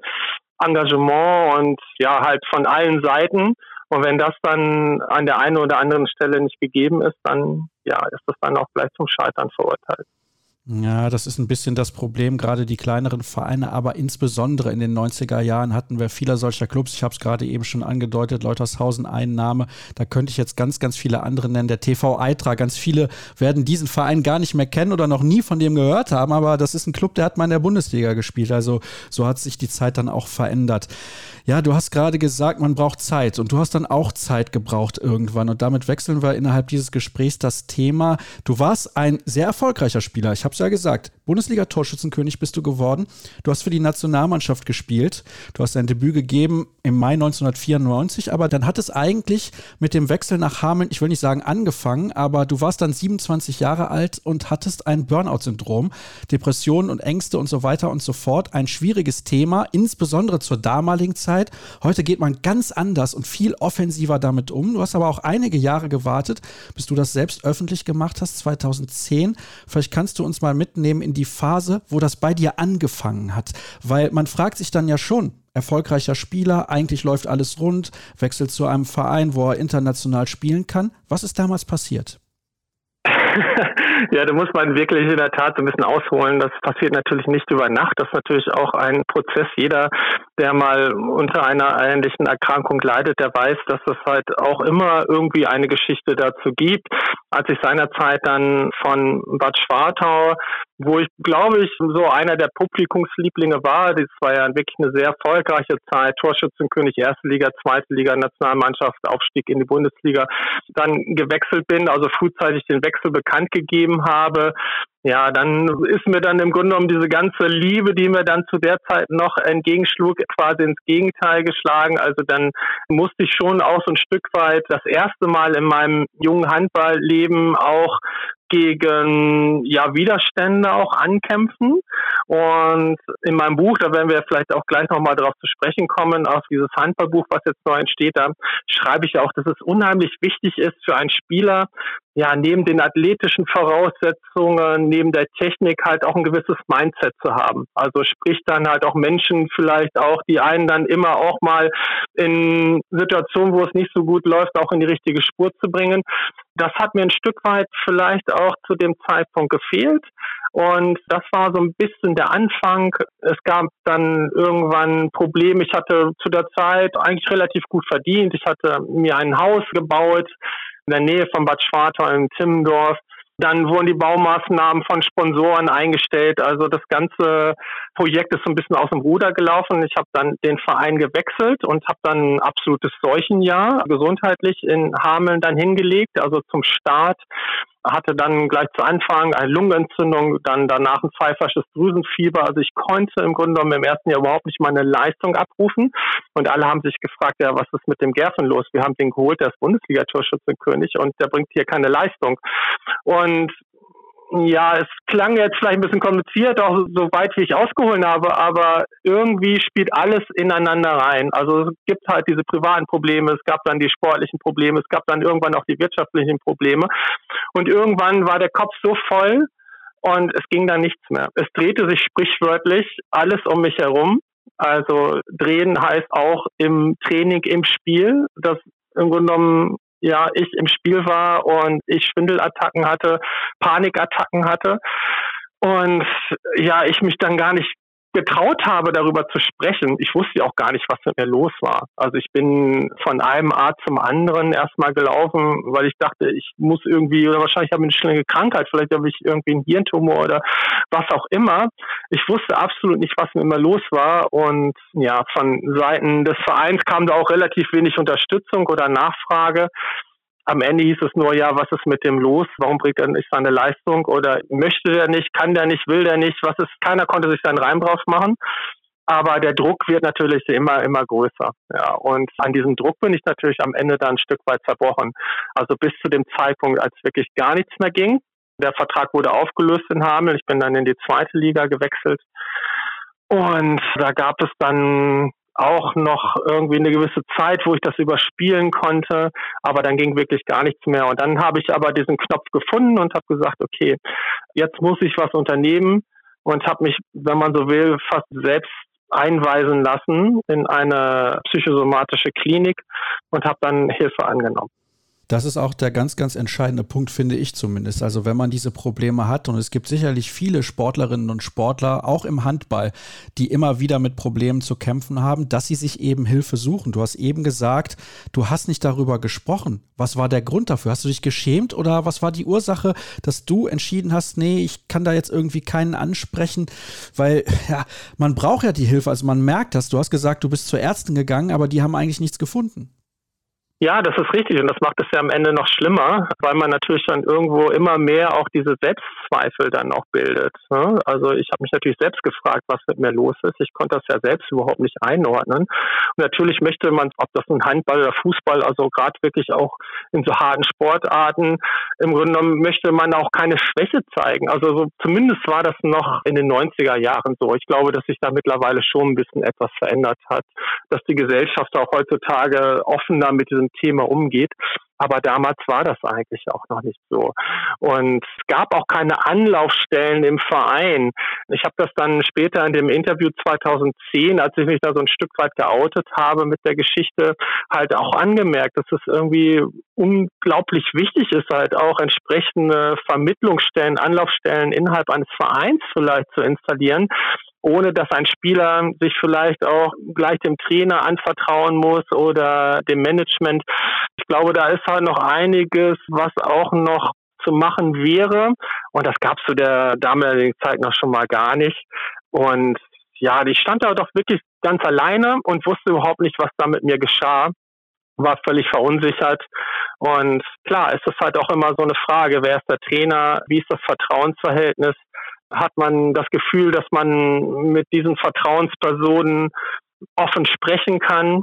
Engagement und ja, halt von allen Seiten. Und wenn das dann an der einen oder anderen Stelle nicht gegeben ist, dann ja, ist das dann auch gleich zum Scheitern verurteilt. Ja, das ist ein bisschen das Problem, gerade die kleineren Vereine, aber insbesondere in den 90er Jahren hatten wir viele solcher Clubs. Ich habe es gerade eben schon angedeutet, Leutershausen Einnahme. Da könnte ich jetzt ganz, ganz viele andere nennen. Der TV Eitra, ganz viele werden diesen Verein gar nicht mehr kennen oder noch nie von dem gehört haben, aber das ist ein Club, der hat mal in der Bundesliga gespielt. Also so hat sich die Zeit dann auch verändert. Ja, du hast gerade gesagt, man braucht Zeit und du hast dann auch Zeit gebraucht irgendwann und damit wechseln wir innerhalb dieses Gesprächs das Thema. Du warst ein sehr erfolgreicher Spieler. Ich habe ja gesagt, Bundesliga-Torschützenkönig bist du geworden. Du hast für die Nationalmannschaft gespielt. Du hast dein Debüt gegeben im Mai 1994, aber dann hat es eigentlich mit dem Wechsel nach Hameln, ich will nicht sagen angefangen, aber du warst dann 27 Jahre alt und hattest ein Burnout-Syndrom, Depressionen und Ängste und so weiter und so fort. Ein schwieriges Thema, insbesondere zur damaligen Zeit. Zeit. Heute geht man ganz anders und viel offensiver damit um. Du hast aber auch einige Jahre gewartet, bis du das selbst öffentlich gemacht hast, 2010. Vielleicht kannst du uns mal mitnehmen in die Phase, wo das bei dir angefangen hat. Weil man fragt sich dann ja schon, erfolgreicher Spieler, eigentlich läuft alles rund, wechselt zu einem Verein, wo er international spielen kann. Was ist damals passiert? *laughs* ja, da muss man wirklich in der Tat so ein bisschen ausholen. Das passiert natürlich nicht über Nacht. Das ist natürlich auch ein Prozess. Jeder, der mal unter einer ähnlichen Erkrankung leidet, der weiß, dass es halt auch immer irgendwie eine Geschichte dazu gibt. Als ich seinerzeit dann von Bad Schwartau wo ich, glaube ich, so einer der Publikumslieblinge war. Das war ja wirklich eine sehr erfolgreiche Zeit. Torschützenkönig, erste Liga, zweite Liga, Nationalmannschaft, Aufstieg in die Bundesliga. Dann gewechselt bin, also frühzeitig den Wechsel bekannt gegeben habe. Ja, dann ist mir dann im Grunde genommen diese ganze Liebe, die mir dann zu der Zeit noch entgegenschlug, quasi ins Gegenteil geschlagen. Also dann musste ich schon auch so ein Stück weit das erste Mal in meinem jungen Handballleben auch gegen ja, Widerstände auch ankämpfen. Und in meinem Buch, da werden wir vielleicht auch gleich nochmal darauf zu sprechen kommen, auf dieses Handballbuch, was jetzt neu entsteht, da schreibe ich auch, dass es unheimlich wichtig ist für einen Spieler, ja, neben den athletischen Voraussetzungen, neben der Technik halt auch ein gewisses Mindset zu haben. Also sprich dann halt auch Menschen vielleicht auch, die einen dann immer auch mal in Situationen, wo es nicht so gut läuft, auch in die richtige Spur zu bringen. Das hat mir ein Stück weit vielleicht auch zu dem Zeitpunkt gefehlt. Und das war so ein bisschen der Anfang. Es gab dann irgendwann Probleme. Ich hatte zu der Zeit eigentlich relativ gut verdient. Ich hatte mir ein Haus gebaut in der Nähe von Bad Schwartau in Timmendorf. Dann wurden die Baumaßnahmen von Sponsoren eingestellt. Also das ganze Projekt ist so ein bisschen aus dem Ruder gelaufen. Ich habe dann den Verein gewechselt und habe dann ein absolutes Seuchenjahr gesundheitlich in Hameln dann hingelegt. Also zum Start hatte dann gleich zu Anfang eine Lungenentzündung, dann danach ein pfeifersches Drüsenfieber. Also ich konnte im Grunde genommen im ersten Jahr überhaupt nicht meine Leistung abrufen. Und alle haben sich gefragt, ja, was ist mit dem Gerfen los? Wir haben den geholt, der ist Bundesliga-Torschützenkönig und der bringt hier keine Leistung. Und ja, es klang jetzt vielleicht ein bisschen kompliziert, auch so weit wie ich ausgeholt habe, aber irgendwie spielt alles ineinander rein. Also es gibt halt diese privaten Probleme, es gab dann die sportlichen Probleme, es gab dann irgendwann auch die wirtschaftlichen Probleme. Und irgendwann war der Kopf so voll und es ging dann nichts mehr. Es drehte sich sprichwörtlich alles um mich herum. Also drehen heißt auch im Training, im Spiel. Das im Grunde genommen ja, ich im Spiel war und ich Schwindelattacken hatte, Panikattacken hatte. Und ja, ich mich dann gar nicht getraut habe, darüber zu sprechen. Ich wusste auch gar nicht, was mit mir los war. Also ich bin von einem Arzt zum anderen erstmal gelaufen, weil ich dachte, ich muss irgendwie, oder wahrscheinlich habe ich eine schnelle Krankheit, vielleicht habe ich irgendwie einen Hirntumor oder was auch immer. Ich wusste absolut nicht, was mit mir los war. Und ja, von Seiten des Vereins kam da auch relativ wenig Unterstützung oder Nachfrage am Ende hieß es nur, ja, was ist mit dem los? Warum bringt er nicht seine Leistung? Oder möchte der nicht, kann der nicht, will der nicht? Was ist? Keiner konnte sich seinen Reim drauf machen. Aber der Druck wird natürlich immer, immer größer. Ja, und an diesem Druck bin ich natürlich am Ende dann ein Stück weit zerbrochen. Also bis zu dem Zeitpunkt, als wirklich gar nichts mehr ging. Der Vertrag wurde aufgelöst in Hameln. Ich bin dann in die zweite Liga gewechselt. Und da gab es dann auch noch irgendwie eine gewisse Zeit, wo ich das überspielen konnte, aber dann ging wirklich gar nichts mehr. Und dann habe ich aber diesen Knopf gefunden und habe gesagt, okay, jetzt muss ich was unternehmen und habe mich, wenn man so will, fast selbst einweisen lassen in eine psychosomatische Klinik und habe dann Hilfe angenommen. Das ist auch der ganz, ganz entscheidende Punkt, finde ich zumindest. Also wenn man diese Probleme hat, und es gibt sicherlich viele Sportlerinnen und Sportler, auch im Handball, die immer wieder mit Problemen zu kämpfen haben, dass sie sich eben Hilfe suchen. Du hast eben gesagt, du hast nicht darüber gesprochen. Was war der Grund dafür? Hast du dich geschämt oder was war die Ursache, dass du entschieden hast, nee, ich kann da jetzt irgendwie keinen ansprechen, weil ja, man braucht ja die Hilfe. Also man merkt das. Du hast gesagt, du bist zur Ärztin gegangen, aber die haben eigentlich nichts gefunden. Ja, das ist richtig und das macht es ja am Ende noch schlimmer, weil man natürlich dann irgendwo immer mehr auch diese Selbstzweifel dann auch bildet. Ne? Also ich habe mich natürlich selbst gefragt, was mit mir los ist. Ich konnte das ja selbst überhaupt nicht einordnen. Und natürlich möchte man, ob das nun Handball oder Fußball, also gerade wirklich auch in so harten Sportarten, im Grunde genommen möchte man auch keine Schwäche zeigen. Also so, zumindest war das noch in den 90er Jahren so. Ich glaube, dass sich da mittlerweile schon ein bisschen etwas verändert hat, dass die Gesellschaft auch heutzutage offener mit diesem Thema umgeht. Aber damals war das eigentlich auch noch nicht so. Und es gab auch keine Anlaufstellen im Verein. Ich habe das dann später in dem Interview 2010, als ich mich da so ein Stück weit geoutet habe mit der Geschichte, halt auch angemerkt, dass es irgendwie unglaublich wichtig ist, halt auch entsprechende Vermittlungsstellen, Anlaufstellen innerhalb eines Vereins vielleicht zu installieren, ohne dass ein Spieler sich vielleicht auch gleich dem Trainer anvertrauen muss oder dem Management. Ich glaube, da ist halt noch einiges, was auch noch zu machen wäre. Und das gab es zu der damaligen Zeit noch schon mal gar nicht. Und ja, die stand da doch wirklich ganz alleine und wusste überhaupt nicht, was da mit mir geschah war völlig verunsichert. Und klar, ist es halt auch immer so eine Frage, wer ist der Trainer, wie ist das Vertrauensverhältnis hat man das Gefühl, dass man mit diesen Vertrauenspersonen offen sprechen kann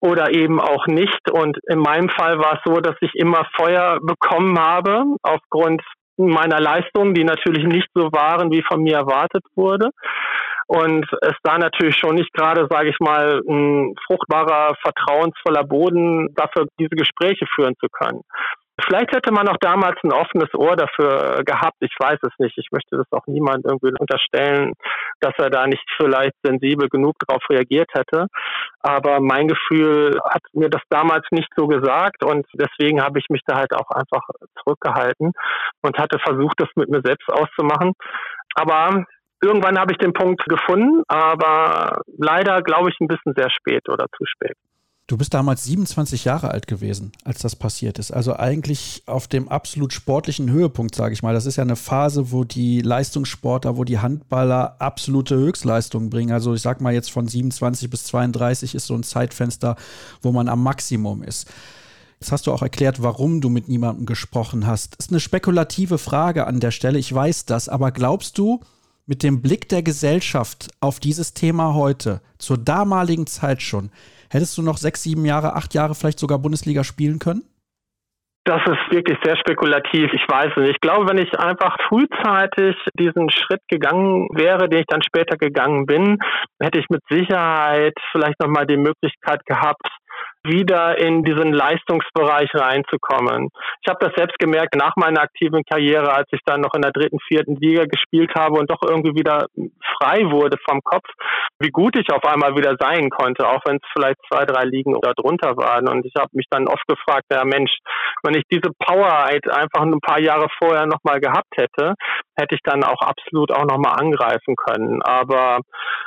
oder eben auch nicht. Und in meinem Fall war es so, dass ich immer Feuer bekommen habe aufgrund meiner Leistungen, die natürlich nicht so waren, wie von mir erwartet wurde. Und es da natürlich schon nicht gerade, sage ich mal, ein fruchtbarer, vertrauensvoller Boden dafür, diese Gespräche führen zu können. Vielleicht hätte man auch damals ein offenes Ohr dafür gehabt. Ich weiß es nicht. Ich möchte das auch niemand irgendwie unterstellen, dass er da nicht vielleicht sensibel genug darauf reagiert hätte. Aber mein Gefühl hat mir das damals nicht so gesagt und deswegen habe ich mich da halt auch einfach zurückgehalten und hatte versucht, das mit mir selbst auszumachen. Aber irgendwann habe ich den Punkt gefunden, aber leider glaube ich ein bisschen sehr spät oder zu spät. Du bist damals 27 Jahre alt gewesen, als das passiert ist. Also eigentlich auf dem absolut sportlichen Höhepunkt, sage ich mal. Das ist ja eine Phase, wo die Leistungssportler, wo die Handballer absolute Höchstleistungen bringen. Also ich sag mal jetzt von 27 bis 32 ist so ein Zeitfenster, wo man am Maximum ist. Jetzt hast du auch erklärt, warum du mit niemandem gesprochen hast. Ist eine spekulative Frage an der Stelle, ich weiß das, aber glaubst du, mit dem Blick der Gesellschaft auf dieses Thema heute, zur damaligen Zeit schon, Hättest du noch sechs, sieben Jahre, acht Jahre vielleicht sogar Bundesliga spielen können? Das ist wirklich sehr spekulativ. Ich weiß nicht. Ich glaube, wenn ich einfach frühzeitig diesen Schritt gegangen wäre, den ich dann später gegangen bin, hätte ich mit Sicherheit vielleicht nochmal die Möglichkeit gehabt, wieder in diesen Leistungsbereich reinzukommen. Ich habe das selbst gemerkt nach meiner aktiven Karriere, als ich dann noch in der dritten, vierten Liga gespielt habe und doch irgendwie wieder frei wurde vom Kopf, wie gut ich auf einmal wieder sein konnte, auch wenn es vielleicht zwei, drei Ligen oder waren. Und ich habe mich dann oft gefragt, ja Mensch, wenn ich diese Power einfach ein paar Jahre vorher nochmal gehabt hätte, hätte ich dann auch absolut auch nochmal angreifen können. Aber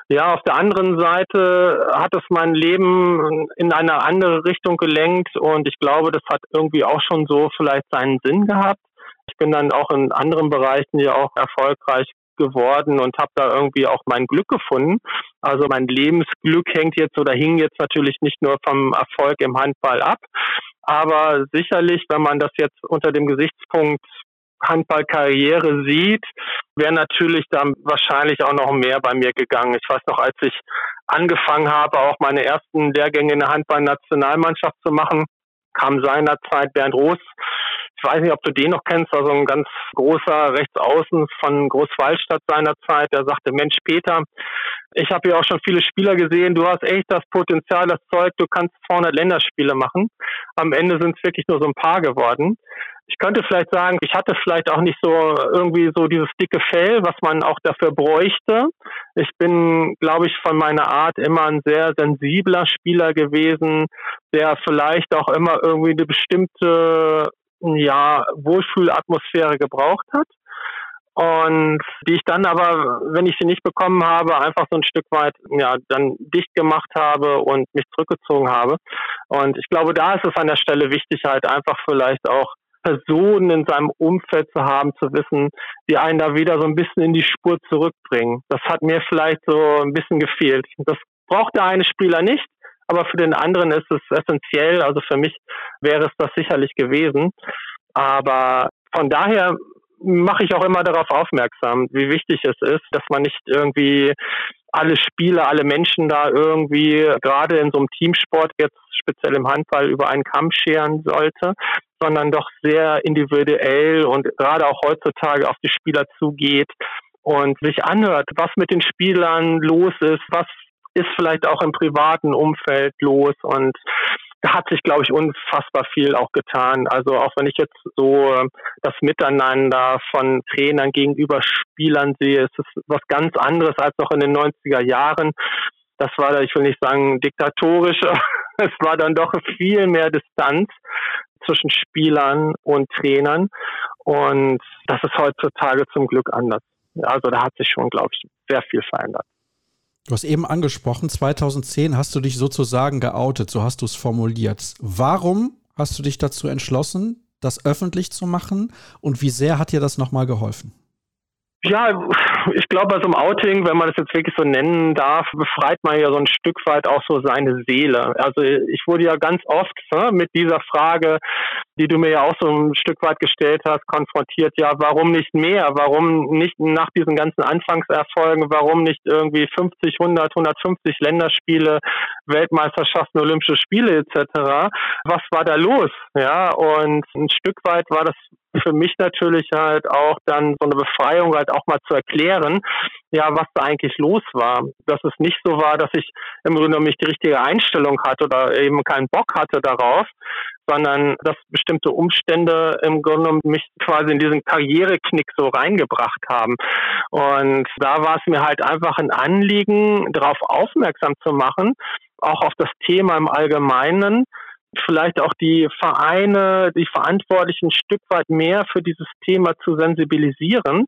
ja, auf der anderen Seite hat es mein Leben in eine andere Richtung gelenkt und ich glaube, das hat irgendwie auch schon so vielleicht seinen Sinn gehabt. Ich bin dann auch in anderen Bereichen ja auch erfolgreich geworden und habe da irgendwie auch mein Glück gefunden. Also mein Lebensglück hängt jetzt oder hing jetzt natürlich nicht nur vom Erfolg im Handball ab, aber sicherlich, wenn man das jetzt unter dem Gesichtspunkt Handballkarriere sieht, wäre natürlich dann wahrscheinlich auch noch mehr bei mir gegangen. Ich weiß noch, als ich angefangen habe, auch meine ersten Lehrgänge in der Handballnationalmannschaft zu machen, kam seinerzeit Bernd Roos Ich weiß nicht, ob du den noch kennst, also ein ganz großer Rechtsaußen von Großwallstadt seinerzeit, der sagte, Mensch, Peter, ich habe ja auch schon viele Spieler gesehen, du hast echt das Potenzial, das Zeug, du kannst 200 Länderspiele machen. Am Ende sind es wirklich nur so ein paar geworden. Ich könnte vielleicht sagen, ich hatte vielleicht auch nicht so irgendwie so dieses dicke Fell, was man auch dafür bräuchte. Ich bin, glaube ich, von meiner Art immer ein sehr sensibler Spieler gewesen, der vielleicht auch immer irgendwie eine bestimmte ja, Wohlfühlatmosphäre gebraucht hat. Und die ich dann aber, wenn ich sie nicht bekommen habe, einfach so ein Stück weit, ja, dann dicht gemacht habe und mich zurückgezogen habe. Und ich glaube, da ist es an der Stelle wichtig, halt einfach vielleicht auch Personen in seinem Umfeld zu haben, zu wissen, die einen da wieder so ein bisschen in die Spur zurückbringen. Das hat mir vielleicht so ein bisschen gefehlt. Das braucht der eine Spieler nicht, aber für den anderen ist es essentiell. Also für mich wäre es das sicherlich gewesen. Aber von daher mache ich auch immer darauf aufmerksam, wie wichtig es ist, dass man nicht irgendwie alle Spieler, alle Menschen da irgendwie gerade in so einem Teamsport jetzt speziell im Handball über einen Kamm scheren sollte, sondern doch sehr individuell und gerade auch heutzutage auf die Spieler zugeht und sich anhört, was mit den Spielern los ist, was ist vielleicht auch im privaten Umfeld los und da hat sich, glaube ich, unfassbar viel auch getan. Also auch wenn ich jetzt so äh, das Miteinander von Trainern gegenüber Spielern sehe, ist es was ganz anderes als noch in den 90er Jahren. Das war, ich will nicht sagen diktatorisch, *laughs* es war dann doch viel mehr Distanz zwischen Spielern und Trainern. Und das ist heutzutage zum Glück anders. Also da hat sich schon, glaube ich, sehr viel verändert. Du hast eben angesprochen, 2010 hast du dich sozusagen geoutet, so hast du es formuliert. Warum hast du dich dazu entschlossen, das öffentlich zu machen und wie sehr hat dir das nochmal geholfen? Ja, ich glaube, bei so einem Outing, wenn man das jetzt wirklich so nennen darf, befreit man ja so ein Stück weit auch so seine Seele. Also ich wurde ja ganz oft ne, mit dieser Frage, die du mir ja auch so ein Stück weit gestellt hast, konfrontiert. Ja, warum nicht mehr? Warum nicht nach diesen ganzen Anfangserfolgen? Warum nicht irgendwie 50, 100, 150 Länderspiele, Weltmeisterschaften, Olympische Spiele etc.? Was war da los? Ja, und ein Stück weit war das für mich natürlich halt auch dann so eine Befreiung halt auch mal zu erklären, ja, was da eigentlich los war. Dass es nicht so war, dass ich im Grunde genommen nicht die richtige Einstellung hatte oder eben keinen Bock hatte darauf, sondern dass bestimmte Umstände im Grunde genommen mich quasi in diesen Karriereknick so reingebracht haben. Und da war es mir halt einfach ein Anliegen, darauf aufmerksam zu machen, auch auf das Thema im Allgemeinen, vielleicht auch die Vereine, die Verantwortlichen ein Stück weit mehr für dieses Thema zu sensibilisieren,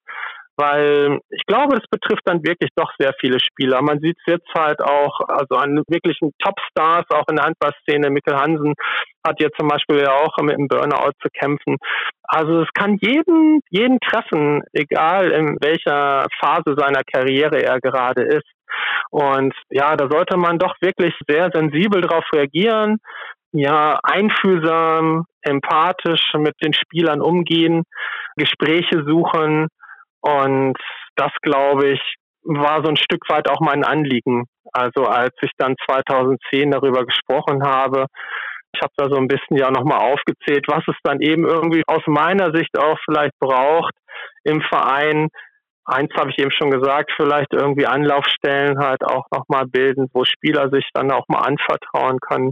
weil ich glaube, das betrifft dann wirklich doch sehr viele Spieler. Man sieht es jetzt halt auch, also an wirklichen Topstars, auch in der Handballszene. Mikkel Hansen hat jetzt zum Beispiel ja auch mit dem Burnout zu kämpfen. Also es kann jeden, jeden treffen, egal in welcher Phase seiner Karriere er gerade ist. Und ja, da sollte man doch wirklich sehr sensibel darauf reagieren, ja, einfühlsam, empathisch mit den Spielern umgehen, Gespräche suchen. Und das, glaube ich, war so ein Stück weit auch mein Anliegen. Also als ich dann 2010 darüber gesprochen habe, ich habe da so ein bisschen ja nochmal aufgezählt, was es dann eben irgendwie aus meiner Sicht auch vielleicht braucht im Verein. Eins habe ich eben schon gesagt, vielleicht irgendwie Anlaufstellen halt auch nochmal bilden, wo Spieler sich dann auch mal anvertrauen können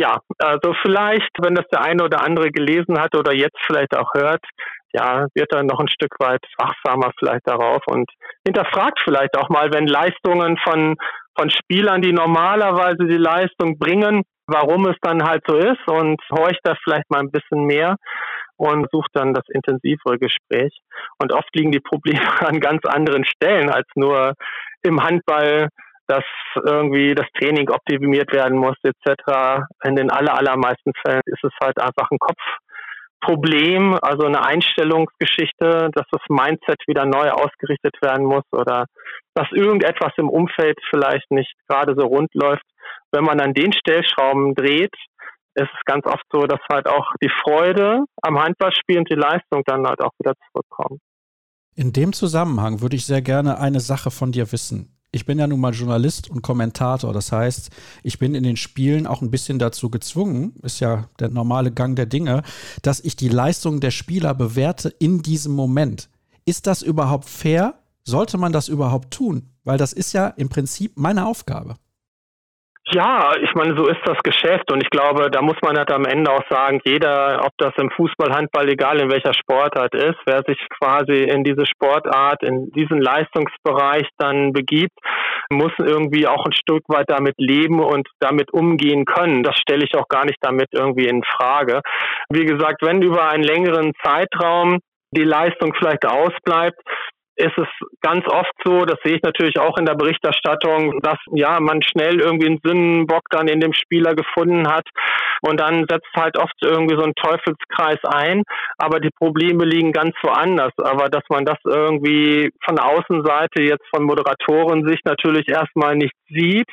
ja, also vielleicht, wenn das der eine oder andere gelesen hat oder jetzt vielleicht auch hört, ja, wird er noch ein Stück weit wachsamer vielleicht darauf und hinterfragt vielleicht auch mal, wenn Leistungen von, von Spielern, die normalerweise die Leistung bringen, warum es dann halt so ist und horcht da vielleicht mal ein bisschen mehr und sucht dann das intensivere Gespräch. Und oft liegen die Probleme *laughs* an ganz anderen Stellen als nur im Handball dass irgendwie das Training optimiert werden muss etc. In den aller, allermeisten Fällen ist es halt einfach ein Kopfproblem, also eine Einstellungsgeschichte, dass das Mindset wieder neu ausgerichtet werden muss oder dass irgendetwas im Umfeld vielleicht nicht gerade so rund läuft. Wenn man an den Stellschrauben dreht, ist es ganz oft so, dass halt auch die Freude am Handballspiel und die Leistung dann halt auch wieder zurückkommen. In dem Zusammenhang würde ich sehr gerne eine Sache von dir wissen. Ich bin ja nun mal Journalist und Kommentator. Das heißt, ich bin in den Spielen auch ein bisschen dazu gezwungen, ist ja der normale Gang der Dinge, dass ich die Leistung der Spieler bewerte in diesem Moment. Ist das überhaupt fair? Sollte man das überhaupt tun? Weil das ist ja im Prinzip meine Aufgabe. Ja, ich meine, so ist das Geschäft und ich glaube, da muss man halt am Ende auch sagen, jeder, ob das im Fußball, Handball, egal in welcher Sportart ist, wer sich quasi in diese Sportart, in diesen Leistungsbereich dann begibt, muss irgendwie auch ein Stück weit damit leben und damit umgehen können. Das stelle ich auch gar nicht damit irgendwie in Frage. Wie gesagt, wenn über einen längeren Zeitraum die Leistung vielleicht ausbleibt, ist es ganz oft so, das sehe ich natürlich auch in der Berichterstattung, dass ja man schnell irgendwie einen Sinnenbock dann in dem Spieler gefunden hat und dann setzt halt oft irgendwie so ein Teufelskreis ein, aber die Probleme liegen ganz woanders. Aber dass man das irgendwie von der Außenseite jetzt von Moderatoren sich natürlich erstmal nicht sieht,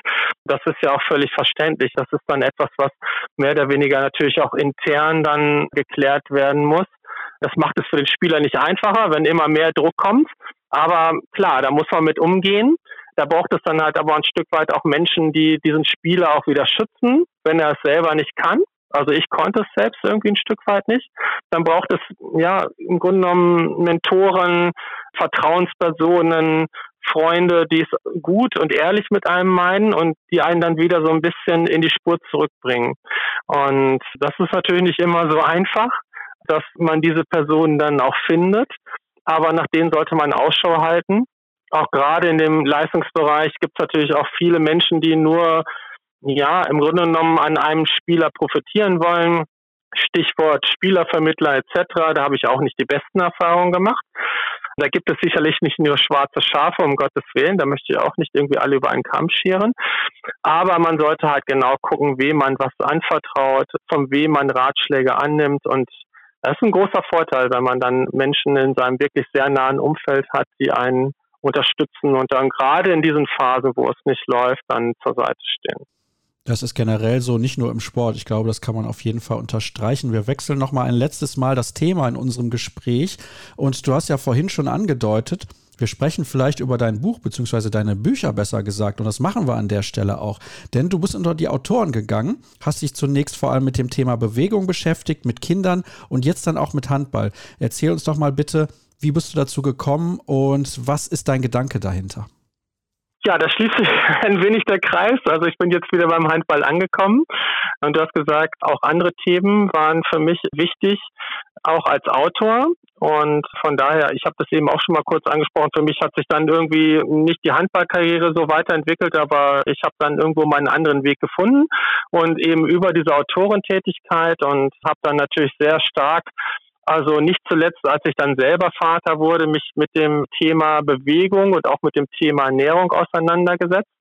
das ist ja auch völlig verständlich. Das ist dann etwas, was mehr oder weniger natürlich auch intern dann geklärt werden muss. Das macht es für den Spieler nicht einfacher, wenn immer mehr Druck kommt. Aber klar, da muss man mit umgehen. Da braucht es dann halt aber ein Stück weit auch Menschen, die diesen Spieler auch wieder schützen, wenn er es selber nicht kann. Also ich konnte es selbst irgendwie ein Stück weit nicht. Dann braucht es ja im Grunde genommen Mentoren, Vertrauenspersonen, Freunde, die es gut und ehrlich mit einem meinen und die einen dann wieder so ein bisschen in die Spur zurückbringen. Und das ist natürlich nicht immer so einfach, dass man diese Personen dann auch findet aber nach denen sollte man Ausschau halten. Auch gerade in dem Leistungsbereich gibt es natürlich auch viele Menschen, die nur ja im Grunde genommen an einem Spieler profitieren wollen. Stichwort Spielervermittler etc. Da habe ich auch nicht die besten Erfahrungen gemacht. Da gibt es sicherlich nicht nur schwarze Schafe, um Gottes Willen. Da möchte ich auch nicht irgendwie alle über einen Kamm scheren. Aber man sollte halt genau gucken, wem man was anvertraut, von wem man Ratschläge annimmt und das ist ein großer Vorteil, wenn man dann Menschen in seinem wirklich sehr nahen Umfeld hat, die einen unterstützen und dann gerade in diesen Phasen, wo es nicht läuft, dann zur Seite stehen. Das ist generell so, nicht nur im Sport. Ich glaube, das kann man auf jeden Fall unterstreichen. Wir wechseln nochmal ein letztes Mal das Thema in unserem Gespräch. Und du hast ja vorhin schon angedeutet, wir sprechen vielleicht über dein Buch, beziehungsweise deine Bücher besser gesagt. Und das machen wir an der Stelle auch. Denn du bist unter die Autoren gegangen, hast dich zunächst vor allem mit dem Thema Bewegung beschäftigt, mit Kindern und jetzt dann auch mit Handball. Erzähl uns doch mal bitte, wie bist du dazu gekommen und was ist dein Gedanke dahinter? Ja, da schließt sich *laughs* ein wenig der Kreis. Also ich bin jetzt wieder beim Handball angekommen und du hast gesagt, auch andere Themen waren für mich wichtig, auch als Autor. Und von daher, ich habe das eben auch schon mal kurz angesprochen, für mich hat sich dann irgendwie nicht die Handballkarriere so weiterentwickelt, aber ich habe dann irgendwo meinen anderen Weg gefunden und eben über diese Autorentätigkeit und habe dann natürlich sehr stark also nicht zuletzt, als ich dann selber Vater wurde, mich mit dem Thema Bewegung und auch mit dem Thema Ernährung auseinandergesetzt,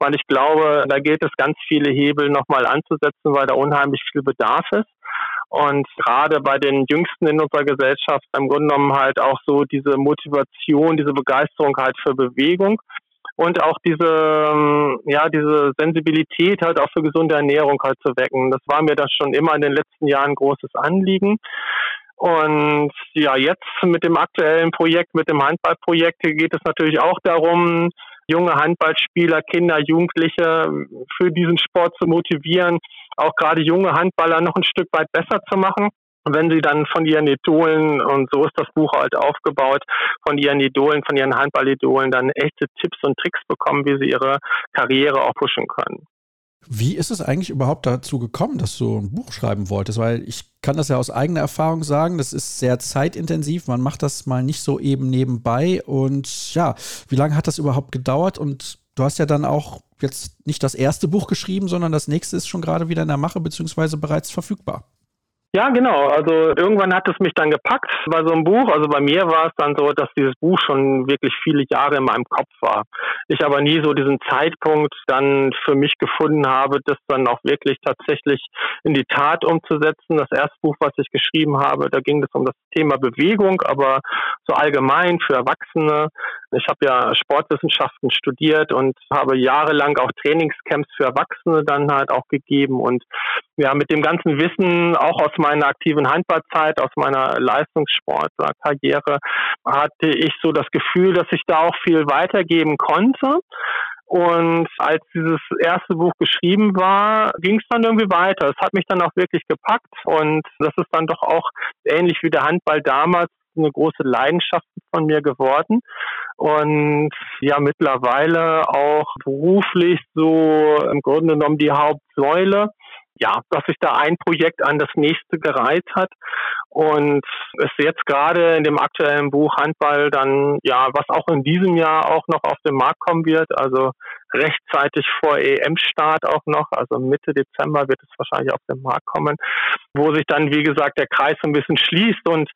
weil ich glaube, da gilt es ganz viele Hebel nochmal anzusetzen, weil da unheimlich viel Bedarf ist. Und gerade bei den Jüngsten in unserer Gesellschaft im Grunde genommen halt auch so diese Motivation, diese Begeisterung halt für Bewegung und auch diese, ähm, ja, diese Sensibilität halt auch für gesunde Ernährung halt zu wecken. Das war mir das schon immer in den letzten Jahren großes Anliegen. Und ja, jetzt mit dem aktuellen Projekt, mit dem Handballprojekt geht es natürlich auch darum, junge Handballspieler, Kinder, Jugendliche für diesen Sport zu motivieren, auch gerade junge Handballer noch ein Stück weit besser zu machen. wenn sie dann von ihren Idolen, und so ist das Buch halt aufgebaut, von ihren Idolen, von ihren Handballidolen dann echte Tipps und Tricks bekommen, wie sie ihre Karriere auch pushen können. Wie ist es eigentlich überhaupt dazu gekommen, dass du ein Buch schreiben wolltest? Weil ich kann das ja aus eigener Erfahrung sagen, das ist sehr zeitintensiv. Man macht das mal nicht so eben nebenbei. Und ja, wie lange hat das überhaupt gedauert? Und du hast ja dann auch jetzt nicht das erste Buch geschrieben, sondern das nächste ist schon gerade wieder in der Mache, beziehungsweise bereits verfügbar. Ja, genau. Also irgendwann hat es mich dann gepackt bei so einem Buch. Also bei mir war es dann so, dass dieses Buch schon wirklich viele Jahre in meinem Kopf war. Ich aber nie so diesen Zeitpunkt dann für mich gefunden habe, das dann auch wirklich tatsächlich in die Tat umzusetzen. Das erste Buch, was ich geschrieben habe, da ging es um das Thema Bewegung, aber so allgemein für Erwachsene. Ich habe ja Sportwissenschaften studiert und habe jahrelang auch Trainingscamps für Erwachsene dann halt auch gegeben und ja, mit dem ganzen Wissen auch aus meiner aktiven Handballzeit, aus meiner Leistungssportkarriere hatte ich so das Gefühl, dass ich da auch viel weitergeben konnte. Und als dieses erste Buch geschrieben war, ging es dann irgendwie weiter. Es hat mich dann auch wirklich gepackt und das ist dann doch auch ähnlich wie der Handball damals eine große Leidenschaft von mir geworden und ja mittlerweile auch beruflich so im Grunde genommen die Hauptsäule ja, dass sich da ein Projekt an das nächste gereiht hat und es jetzt gerade in dem aktuellen Buch Handball dann, ja, was auch in diesem Jahr auch noch auf den Markt kommen wird, also rechtzeitig vor EM-Start auch noch, also Mitte Dezember wird es wahrscheinlich auf den Markt kommen, wo sich dann, wie gesagt, der Kreis so ein bisschen schließt und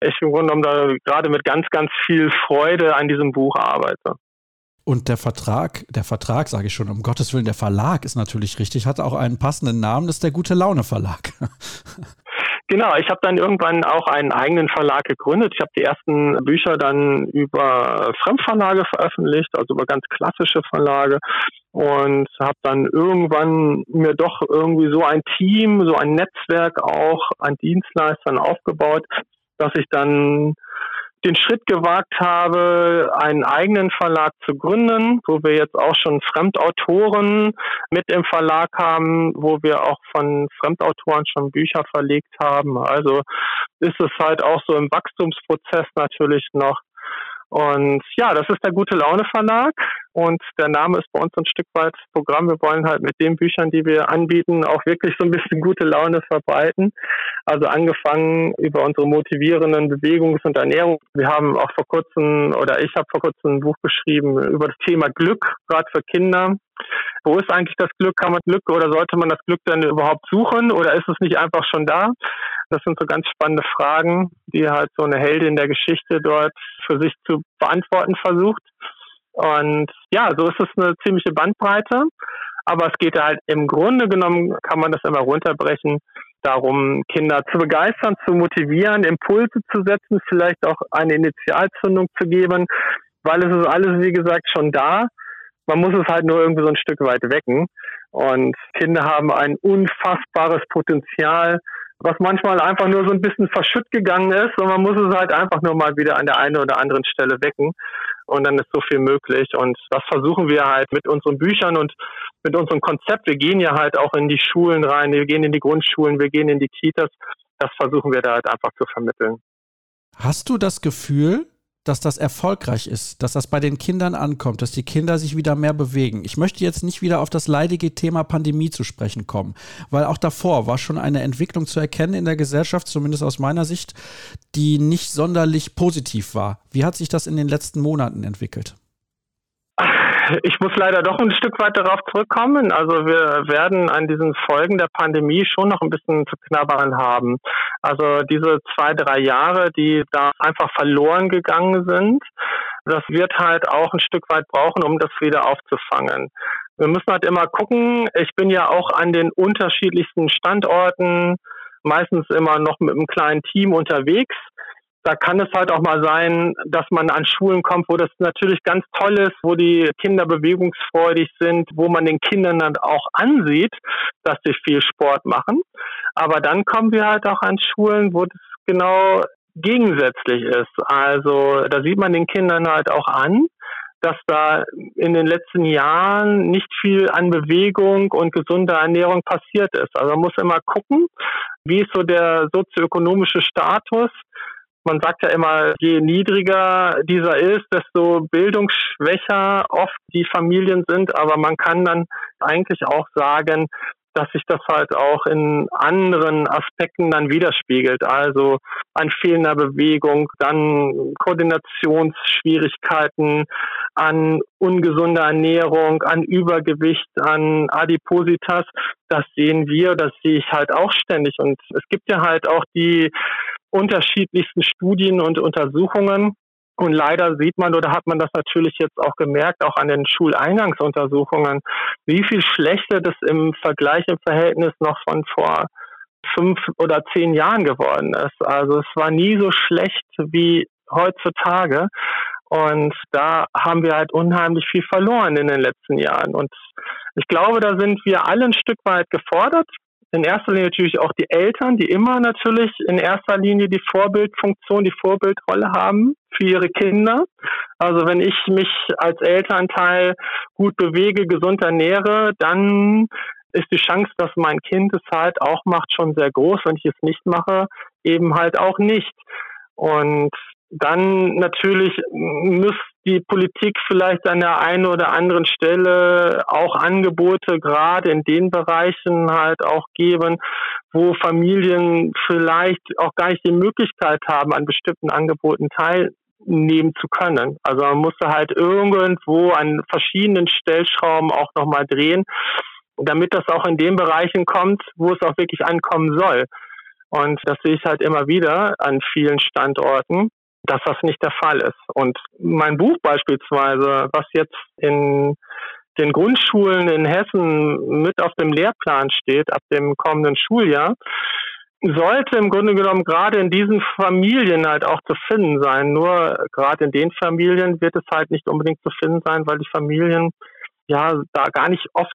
ich im Grunde genommen da gerade mit ganz, ganz viel Freude an diesem Buch arbeite. Und der Vertrag, der Vertrag, sage ich schon, um Gottes Willen, der Verlag ist natürlich richtig, hat auch einen passenden Namen, das ist der Gute Laune Verlag. *laughs* Genau, ich habe dann irgendwann auch einen eigenen Verlag gegründet. Ich habe die ersten Bücher dann über Fremdverlage veröffentlicht, also über ganz klassische Verlage und habe dann irgendwann mir doch irgendwie so ein Team, so ein Netzwerk auch an Dienstleistern aufgebaut, dass ich dann den Schritt gewagt habe, einen eigenen Verlag zu gründen, wo wir jetzt auch schon Fremdautoren mit im Verlag haben, wo wir auch von Fremdautoren schon Bücher verlegt haben. Also ist es halt auch so im Wachstumsprozess natürlich noch und ja, das ist der Gute Laune Verlag und der Name ist bei uns ein Stück weit Programm. Wir wollen halt mit den Büchern, die wir anbieten, auch wirklich so ein bisschen gute Laune verbreiten. Also angefangen über unsere motivierenden Bewegungs- und Ernährung. Wir haben auch vor kurzem oder ich habe vor kurzem ein Buch geschrieben über das Thema Glück, gerade für Kinder. Wo ist eigentlich das Glück? Kann man Glück oder sollte man das Glück dann überhaupt suchen oder ist es nicht einfach schon da? Das sind so ganz spannende Fragen, die halt so eine Heldin der Geschichte dort für sich zu beantworten versucht. Und ja, so ist es eine ziemliche Bandbreite. Aber es geht halt im Grunde genommen, kann man das immer runterbrechen, darum, Kinder zu begeistern, zu motivieren, Impulse zu setzen, vielleicht auch eine Initialzündung zu geben, weil es ist alles, wie gesagt, schon da. Man muss es halt nur irgendwie so ein Stück weit wecken. Und Kinder haben ein unfassbares Potenzial, was manchmal einfach nur so ein bisschen verschütt gegangen ist und man muss es halt einfach nur mal wieder an der einen oder anderen Stelle wecken und dann ist so viel möglich und das versuchen wir halt mit unseren Büchern und mit unserem Konzept. Wir gehen ja halt auch in die Schulen rein, wir gehen in die Grundschulen, wir gehen in die Kitas. Das versuchen wir da halt einfach zu vermitteln. Hast du das Gefühl, dass das erfolgreich ist, dass das bei den Kindern ankommt, dass die Kinder sich wieder mehr bewegen. Ich möchte jetzt nicht wieder auf das leidige Thema Pandemie zu sprechen kommen, weil auch davor war schon eine Entwicklung zu erkennen in der Gesellschaft, zumindest aus meiner Sicht, die nicht sonderlich positiv war. Wie hat sich das in den letzten Monaten entwickelt? Ich muss leider doch ein Stück weit darauf zurückkommen. Also wir werden an diesen Folgen der Pandemie schon noch ein bisschen zu knabbern haben. Also diese zwei, drei Jahre, die da einfach verloren gegangen sind, das wird halt auch ein Stück weit brauchen, um das wieder aufzufangen. Wir müssen halt immer gucken. Ich bin ja auch an den unterschiedlichsten Standorten meistens immer noch mit einem kleinen Team unterwegs da kann es halt auch mal sein, dass man an Schulen kommt, wo das natürlich ganz toll ist, wo die Kinder bewegungsfreudig sind, wo man den Kindern dann auch ansieht, dass sie viel Sport machen. Aber dann kommen wir halt auch an Schulen, wo das genau gegensätzlich ist. Also da sieht man den Kindern halt auch an, dass da in den letzten Jahren nicht viel an Bewegung und gesunder Ernährung passiert ist. Also man muss immer gucken, wie ist so der sozioökonomische Status man sagt ja immer, je niedriger dieser ist, desto bildungsschwächer oft die Familien sind. Aber man kann dann eigentlich auch sagen, dass sich das halt auch in anderen Aspekten dann widerspiegelt. Also an fehlender Bewegung, dann Koordinationsschwierigkeiten, an ungesunder Ernährung, an Übergewicht, an Adipositas. Das sehen wir, das sehe ich halt auch ständig. Und es gibt ja halt auch die unterschiedlichsten Studien und Untersuchungen. Und leider sieht man oder hat man das natürlich jetzt auch gemerkt, auch an den Schuleingangsuntersuchungen, wie viel schlechter das im Vergleich im Verhältnis noch von vor fünf oder zehn Jahren geworden ist. Also es war nie so schlecht wie heutzutage. Und da haben wir halt unheimlich viel verloren in den letzten Jahren. Und ich glaube, da sind wir alle ein Stück weit gefordert in erster Linie natürlich auch die Eltern, die immer natürlich in erster Linie die Vorbildfunktion, die Vorbildrolle haben für ihre Kinder. Also wenn ich mich als Elternteil gut bewege, gesund ernähre, dann ist die Chance, dass mein Kind es halt auch macht, schon sehr groß. Wenn ich es nicht mache, eben halt auch nicht. Und dann natürlich muss die Politik vielleicht an der einen oder anderen Stelle auch Angebote gerade in den Bereichen halt auch geben, wo Familien vielleicht auch gar nicht die Möglichkeit haben, an bestimmten Angeboten teilnehmen zu können. Also man muss halt irgendwo an verschiedenen Stellschrauben auch nochmal drehen, damit das auch in den Bereichen kommt, wo es auch wirklich ankommen soll. Und das sehe ich halt immer wieder an vielen Standorten dass das nicht der Fall ist. Und mein Buch beispielsweise, was jetzt in den Grundschulen in Hessen mit auf dem Lehrplan steht ab dem kommenden Schuljahr, sollte im Grunde genommen gerade in diesen Familien halt auch zu finden sein. Nur gerade in den Familien wird es halt nicht unbedingt zu finden sein, weil die Familien ja da gar nicht oft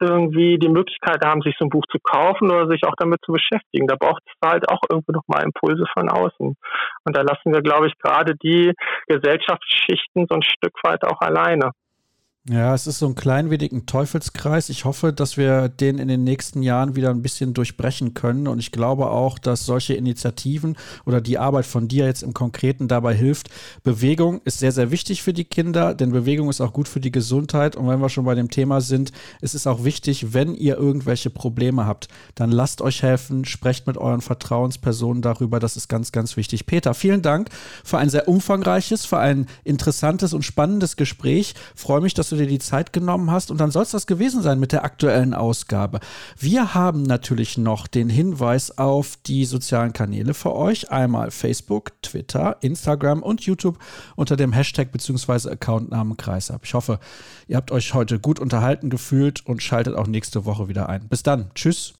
irgendwie die Möglichkeit haben, sich so ein Buch zu kaufen oder sich auch damit zu beschäftigen. Da braucht es halt auch irgendwie nochmal Impulse von außen. Und da lassen wir, glaube ich, gerade die Gesellschaftsschichten so ein Stück weit auch alleine. Ja, es ist so ein klein wenig ein Teufelskreis. Ich hoffe, dass wir den in den nächsten Jahren wieder ein bisschen durchbrechen können. Und ich glaube auch, dass solche Initiativen oder die Arbeit von dir jetzt im Konkreten dabei hilft. Bewegung ist sehr, sehr wichtig für die Kinder, denn Bewegung ist auch gut für die Gesundheit. Und wenn wir schon bei dem Thema sind, ist es auch wichtig, wenn ihr irgendwelche Probleme habt, dann lasst euch helfen, sprecht mit euren Vertrauenspersonen darüber. Das ist ganz, ganz wichtig. Peter, vielen Dank für ein sehr umfangreiches, für ein interessantes und spannendes Gespräch. Ich freue mich, dass du dir die Zeit genommen hast. Und dann soll es das gewesen sein mit der aktuellen Ausgabe. Wir haben natürlich noch den Hinweis auf die sozialen Kanäle für euch. Einmal Facebook, Twitter, Instagram und YouTube unter dem Hashtag bzw. Accountnamen Kreisab. Ich hoffe, ihr habt euch heute gut unterhalten gefühlt und schaltet auch nächste Woche wieder ein. Bis dann. Tschüss.